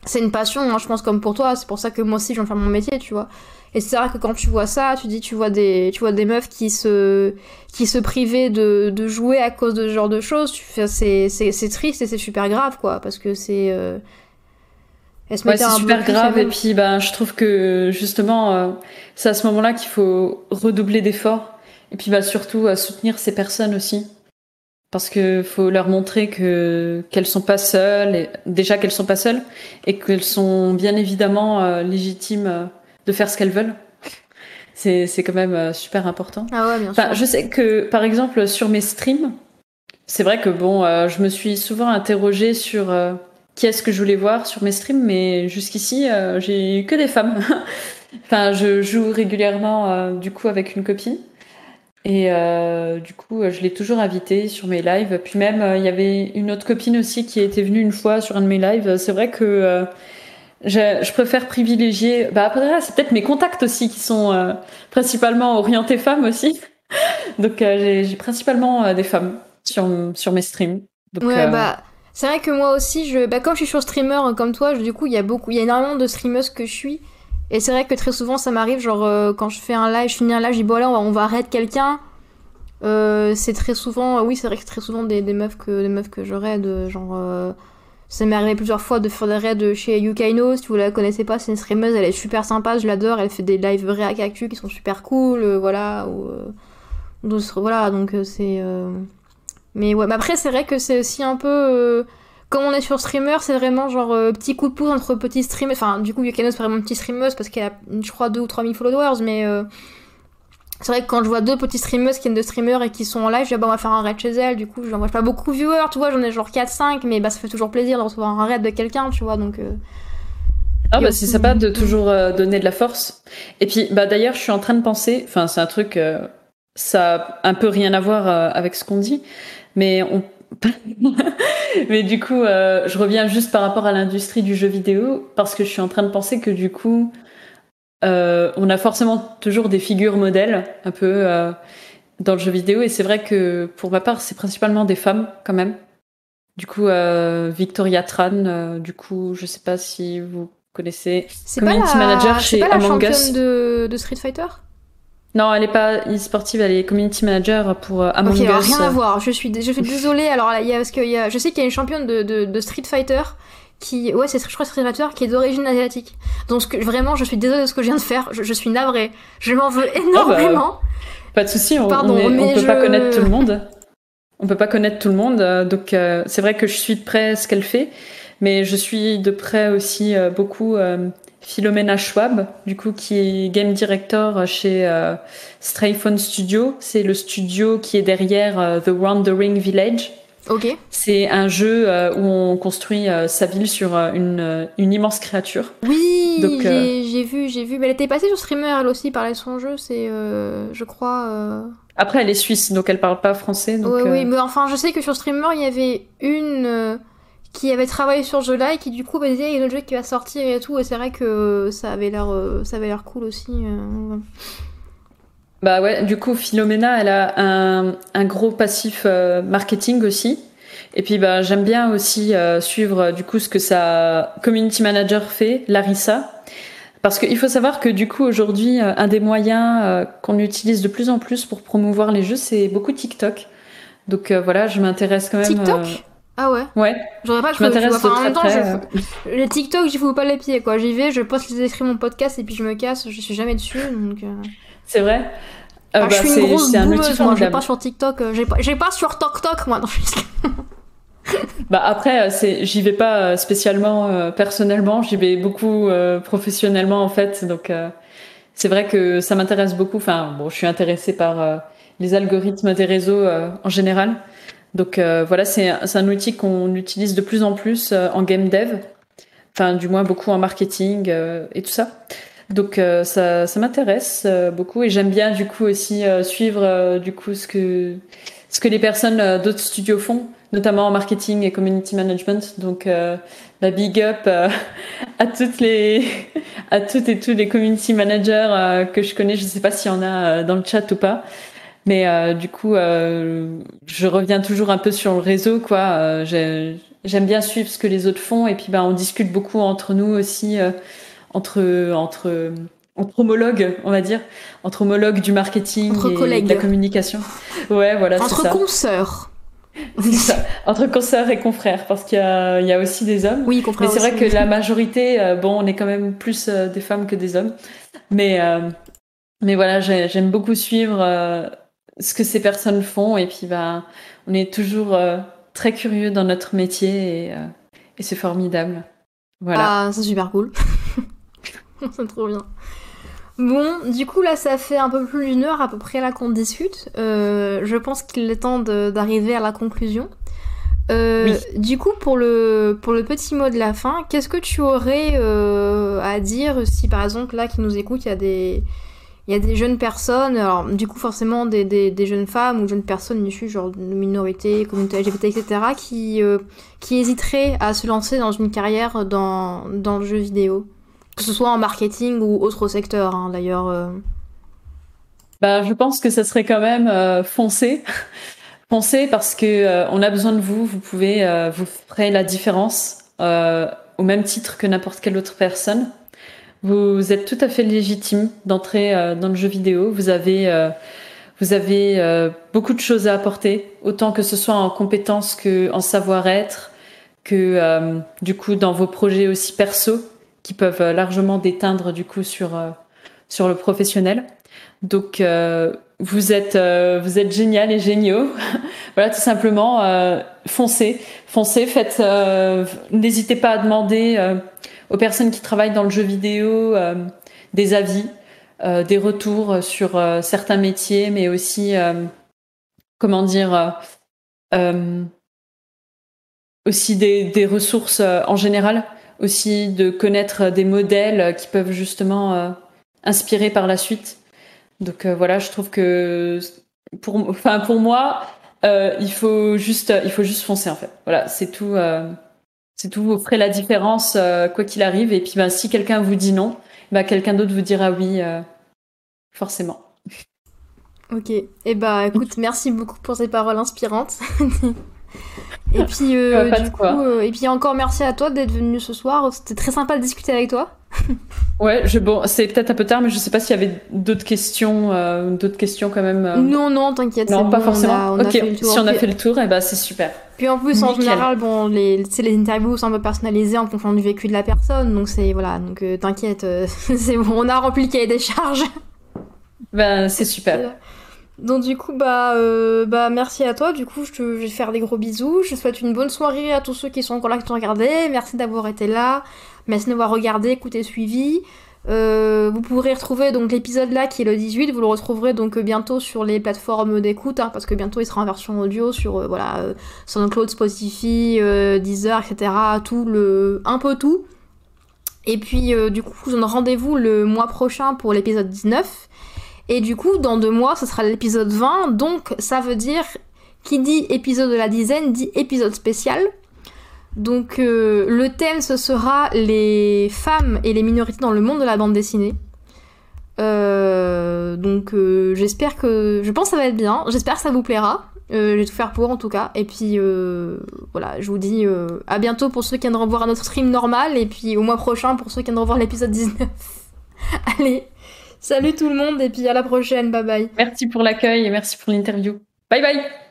c'est une passion, hein, je pense, comme pour toi. C'est pour ça que moi aussi, je viens faire mon métier, tu vois. Et c'est vrai que quand tu vois ça, tu dis, tu vois des, tu vois des meufs qui se, qui se privaient de, de jouer à cause de ce genre de choses. C'est, c'est, triste et c'est super grave, quoi, parce que c'est. Euh... Ouais, c'est super grave. Et puis, ben, je trouve que justement, euh, c'est à ce moment-là qu'il faut redoubler d'efforts. Et puis, bah, surtout, à soutenir ces personnes aussi parce que faut leur montrer que qu'elles sont pas seules, et, déjà qu'elles sont pas seules, et qu'elles sont bien évidemment euh, légitimes euh, de faire ce qu'elles veulent. C'est c'est quand même euh, super important. Ah ouais, bien sûr. Je sais que par exemple sur mes streams, c'est vrai que bon, je me suis souvent interrogée sur qui est-ce que je voulais voir sur mes streams, mais jusqu'ici j'ai eu que des femmes. [LAUGHS] enfin, je joue régulièrement du coup avec une copine. Et euh, du coup, je l'ai toujours invité sur mes lives. Puis même, il y avait une autre copine aussi qui était venue une fois sur un de mes lives. C'est vrai que je, je, préfère privilégier. Bah après, c'est peut-être mes contacts aussi qui sont principalement orientés femmes aussi. [LAUGHS] Donc j'ai principalement des femmes sur, sur mes streams. Donc, ouais, bah c'est vrai que moi aussi, je, bah, comme je suis sur streamer euh, comme toi, du coup, il y a beaucoup, il y a énormément de streameuses que je suis. Et c'est vrai que très souvent, ça m'arrive, genre, euh, quand je fais un live, je finis un live, je dis, bon, là, on va, on arrêter quelqu'un. Euh, c'est très souvent, oui, c'est vrai que c'est très souvent des, meufs que, meufs que je raid, genre. ça m'est arrivé plusieurs fois de faire des raids chez Yukaino, si vous la connaissez pas, c'est une streameuse, elle est super sympa, je l'adore, elle fait des lives réac actu qui sont super cool, voilà. Ou, voilà, donc c'est. Mais ouais, mais après, c'est vrai que c'est aussi un peu. Euh, comme on est sur streamer, c'est vraiment genre euh, petit coup de pouce entre petits streamers. Enfin, du coup, Yukano, c'est vraiment une petite streameuse parce qu'elle a, je crois, 2 ou 3 000 followers. Mais euh, c'est vrai que quand je vois deux petits streameuses qui viennent de streamer et qui sont en live, je dis, ah bah, on va faire un raid chez elle. Du coup, j'en vois pas beaucoup de viewers, tu vois, j'en ai genre 4-5, mais bah, ça fait toujours plaisir de recevoir un raid de quelqu'un, tu vois, donc. Ah bah c'est sympa de toujours donner de la force. Et puis bah d'ailleurs je suis en train de penser, enfin c'est un truc, ça a un peu rien à voir avec ce qu'on dit, mais on [LAUGHS] [LAUGHS] mais du coup, euh, je reviens juste par rapport à l'industrie du jeu vidéo parce que je suis en train de penser que du coup, euh, on a forcément toujours des figures modèles un peu euh, dans le jeu vidéo et c'est vrai que pour ma part, c'est principalement des femmes quand même. Du coup, Victoria Tran, du coup, je sais pas si vous connaissez, community manager chez pas la Among Us. De, de Street Fighter? Non, elle est pas e-sportive, elle est community manager pour euh, Among Us. rien à voir. Je suis, je suis désolée. Alors, il y a, parce que y a, je sais qu'il y a une championne de, de, Street Fighter qui, ouais, c'est je crois Street Fighter qui est d'origine asiatique. Donc vraiment, je suis désolée de ce que je viens de faire. Je, suis navrée. Je m'en veux oh, bah, énormément. pas de souci. On, Pardon, on, on peut pas connaître tout le monde. On peut pas connaître tout le monde. Euh, donc euh, c'est vrai que je suis de près ce qu'elle fait, mais je suis de près aussi beaucoup Philomena Schwab, du coup, qui est game director chez euh, Strayphone Studio. C'est le studio qui est derrière euh, The Wandering Village. Ok. C'est un jeu euh, où on construit sa ville sur une, une, immense créature. Oui, j'ai vu, j'ai vu. Mais elle était passée sur streamer, elle aussi, parlait de son jeu. C'est, je crois. Après, elle est suisse, donc elle parle pas français. Donc, oui, mais enfin, je sais que sur streamer, il y avait une qui avait travaillé sur ce jeu-là et qui du coup bah, disait il y a un autre jeu qui va sortir et tout et c'est vrai que ça avait l'air euh, ça avait l'air cool aussi. Euh, bah ouais, du coup Philomena elle a un, un gros passif euh, marketing aussi. Et puis bah j'aime bien aussi suivre du coup ce que sa community manager fait, Larissa. Parce qu'il faut savoir que du coup aujourd'hui un des moyens qu'on utilise de plus en plus pour promouvoir les jeux c'est beaucoup TikTok. Donc voilà, je m'intéresse quand même. TikTok? Ah ouais? Ouais. J'aurais pas cru. Enfin, en même temps, je... les TikTok, j'y fous pas les pieds, quoi. J'y vais, je poste les écrits mon podcast et puis je me casse, je suis jamais dessus, donc... Euh. C'est vrai? Euh, ah, bah, Je suis une grosse boumeuse, moi, j'ai pas sur TikTok, euh, j'ai pas, pas sur TokTok, moi. [LAUGHS] bah après, j'y vais pas spécialement personnellement, j'y vais beaucoup professionnellement en fait, donc c'est vrai que ça m'intéresse beaucoup. Enfin, bon, je suis intéressée par les algorithmes des réseaux en général. Donc euh, voilà, c'est un outil qu'on utilise de plus en plus euh, en game dev, enfin du moins beaucoup en marketing euh, et tout ça. Donc ça, ça m'intéresse beaucoup et j'aime bien du coup aussi suivre du coup ce que ce que les personnes d'autres studios font, notamment en marketing et community management. Donc la big up [LAUGHS] à toutes les [LAUGHS] à toutes et tous les community managers que je connais. Je ne sais pas s'il y en a dans le chat ou pas. Mais euh, du coup, euh, je reviens toujours un peu sur le réseau, quoi. Euh, j'aime bien suivre ce que les autres font et puis bah, on discute beaucoup entre nous aussi, entre entre entre homologues, on va dire, entre homologues du marketing entre et collègues. de la communication. Ouais, voilà, Entre ça. consoeurs. Ça. Entre consoeurs et confrères, parce qu'il y a, il y a aussi des hommes. Oui, confrères. Mais c'est vrai que la majorité, bon, on est quand même plus des femmes que des hommes. Mais, mais voilà, j'aime beaucoup suivre ce que ces personnes font et puis bah on est toujours euh, très curieux dans notre métier et, euh, et c'est formidable. Voilà. Ah, c'est super cool. [LAUGHS] c'est trop bien. Bon, du coup là ça fait un peu plus d'une heure à peu près là qu'on discute. Euh, je pense qu'il est temps d'arriver à la conclusion. Oui. Du coup, pour le, pour le petit mot de la fin, qu'est-ce que tu aurais à dire si par exemple là qui nous écoute, il y a des, il y a des jeunes personnes, alors du coup forcément des, des, jeunes femmes ou jeunes personnes issues genre de minorités, communautés LGBT, etc., qui, euh, qui hésiteraient à se lancer dans une carrière dans, dans le jeu vidéo, que ce soit en marketing ou autre secteur hein, d'ailleurs. Euh. Bah, je pense que ça serait quand même euh, foncer. [LAUGHS] foncer parce que on a besoin de vous, vous pouvez, vous ferez la différence au même titre que n'importe quelle autre personne. Vous êtes tout à fait légitime d'entrer euh, dans le jeu vidéo. Vous avez, euh, vous avez euh, beaucoup de choses à apporter, autant que ce soit en compétences que en savoir-être, que du coup dans vos projets aussi perso, qui peuvent largement déteindre du coup sur sur le professionnel. Donc vous êtes vous êtes génial et géniaux. [LAUGHS] voilà tout simplement foncez, foncez, faites n'hésitez pas à demander aux personnes qui travaillent dans le jeu vidéo euh, des avis, euh, des retours sur euh, certains métiers, mais aussi, comment dire, aussi des, ressources en général, aussi de connaître des modèles qui peuvent justement inspirer par la suite. Donc voilà, je trouve que pour, enfin pour moi, il faut juste, il faut juste foncer en fait. Voilà, c'est tout. C'est tout, vous ferez la différence euh, quoi qu'il arrive. Et puis ben, si quelqu'un vous dit non, ben, quelqu'un d'autre vous dira oui, euh, forcément. Ok, et eh bah écoute, [LAUGHS] merci beaucoup pour ces paroles inspirantes. [LAUGHS] et puis euh, du coup, et puis encore merci à toi d'être venu ce soir. C'était très sympa de discuter avec toi. Ouais, je, bon, c'est peut-être un peu tard, mais je sais pas s'il y avait d'autres questions, euh, d'autres questions quand même. Euh. Non, non, t'inquiète. Non, pas forcément. ok, si on a fait le tour, et eh ben c'est super. Puis en plus, en général, bon, les, les interviews sont un peu personnalisées en fonction du vécu de la personne, donc c'est voilà, donc euh, t'inquiète, [LAUGHS] c'est bon, on a rempli le cahier des charges. Ben c'est super. Donc du coup bah bah merci à toi. Du coup je, te, je, vais faire des gros bisous. Je souhaite une bonne soirée à tous ceux qui sont encore là qui ont regardé. Merci d'avoir été là. Merci d'avoir regardé, écouté, suivi. Euh, vous pourrez retrouver donc l'épisode là qui est le 18, vous le retrouverez donc bientôt sur les plateformes d'écoute, hein, parce que bientôt il sera en version audio sur euh, voilà euh, SoundCloud, Spotify, Deezer, etc. Tout le, un peu tout. Et puis du coup, vous en rendez-vous le mois prochain pour l'épisode 19. Et du coup, dans deux mois, ce sera l'épisode 20. Donc ça veut dire qui dit épisode de la dizaine dit épisode spécial. Donc euh, le thème ce sera les femmes et les minorités dans le monde de la bande dessinée. Euh, donc euh, j'espère que... Je pense que ça va être bien, j'espère que ça vous plaira. je vais tout faire pour en tout cas. Et puis voilà, je vous dis à bientôt pour ceux qui viendront voir notre stream normal. Et puis au mois prochain pour ceux qui viendront voir l'épisode 19. [LAUGHS] Allez, salut tout le monde et puis à la prochaine, bye bye. Merci pour l'accueil et merci pour l'interview. Bye bye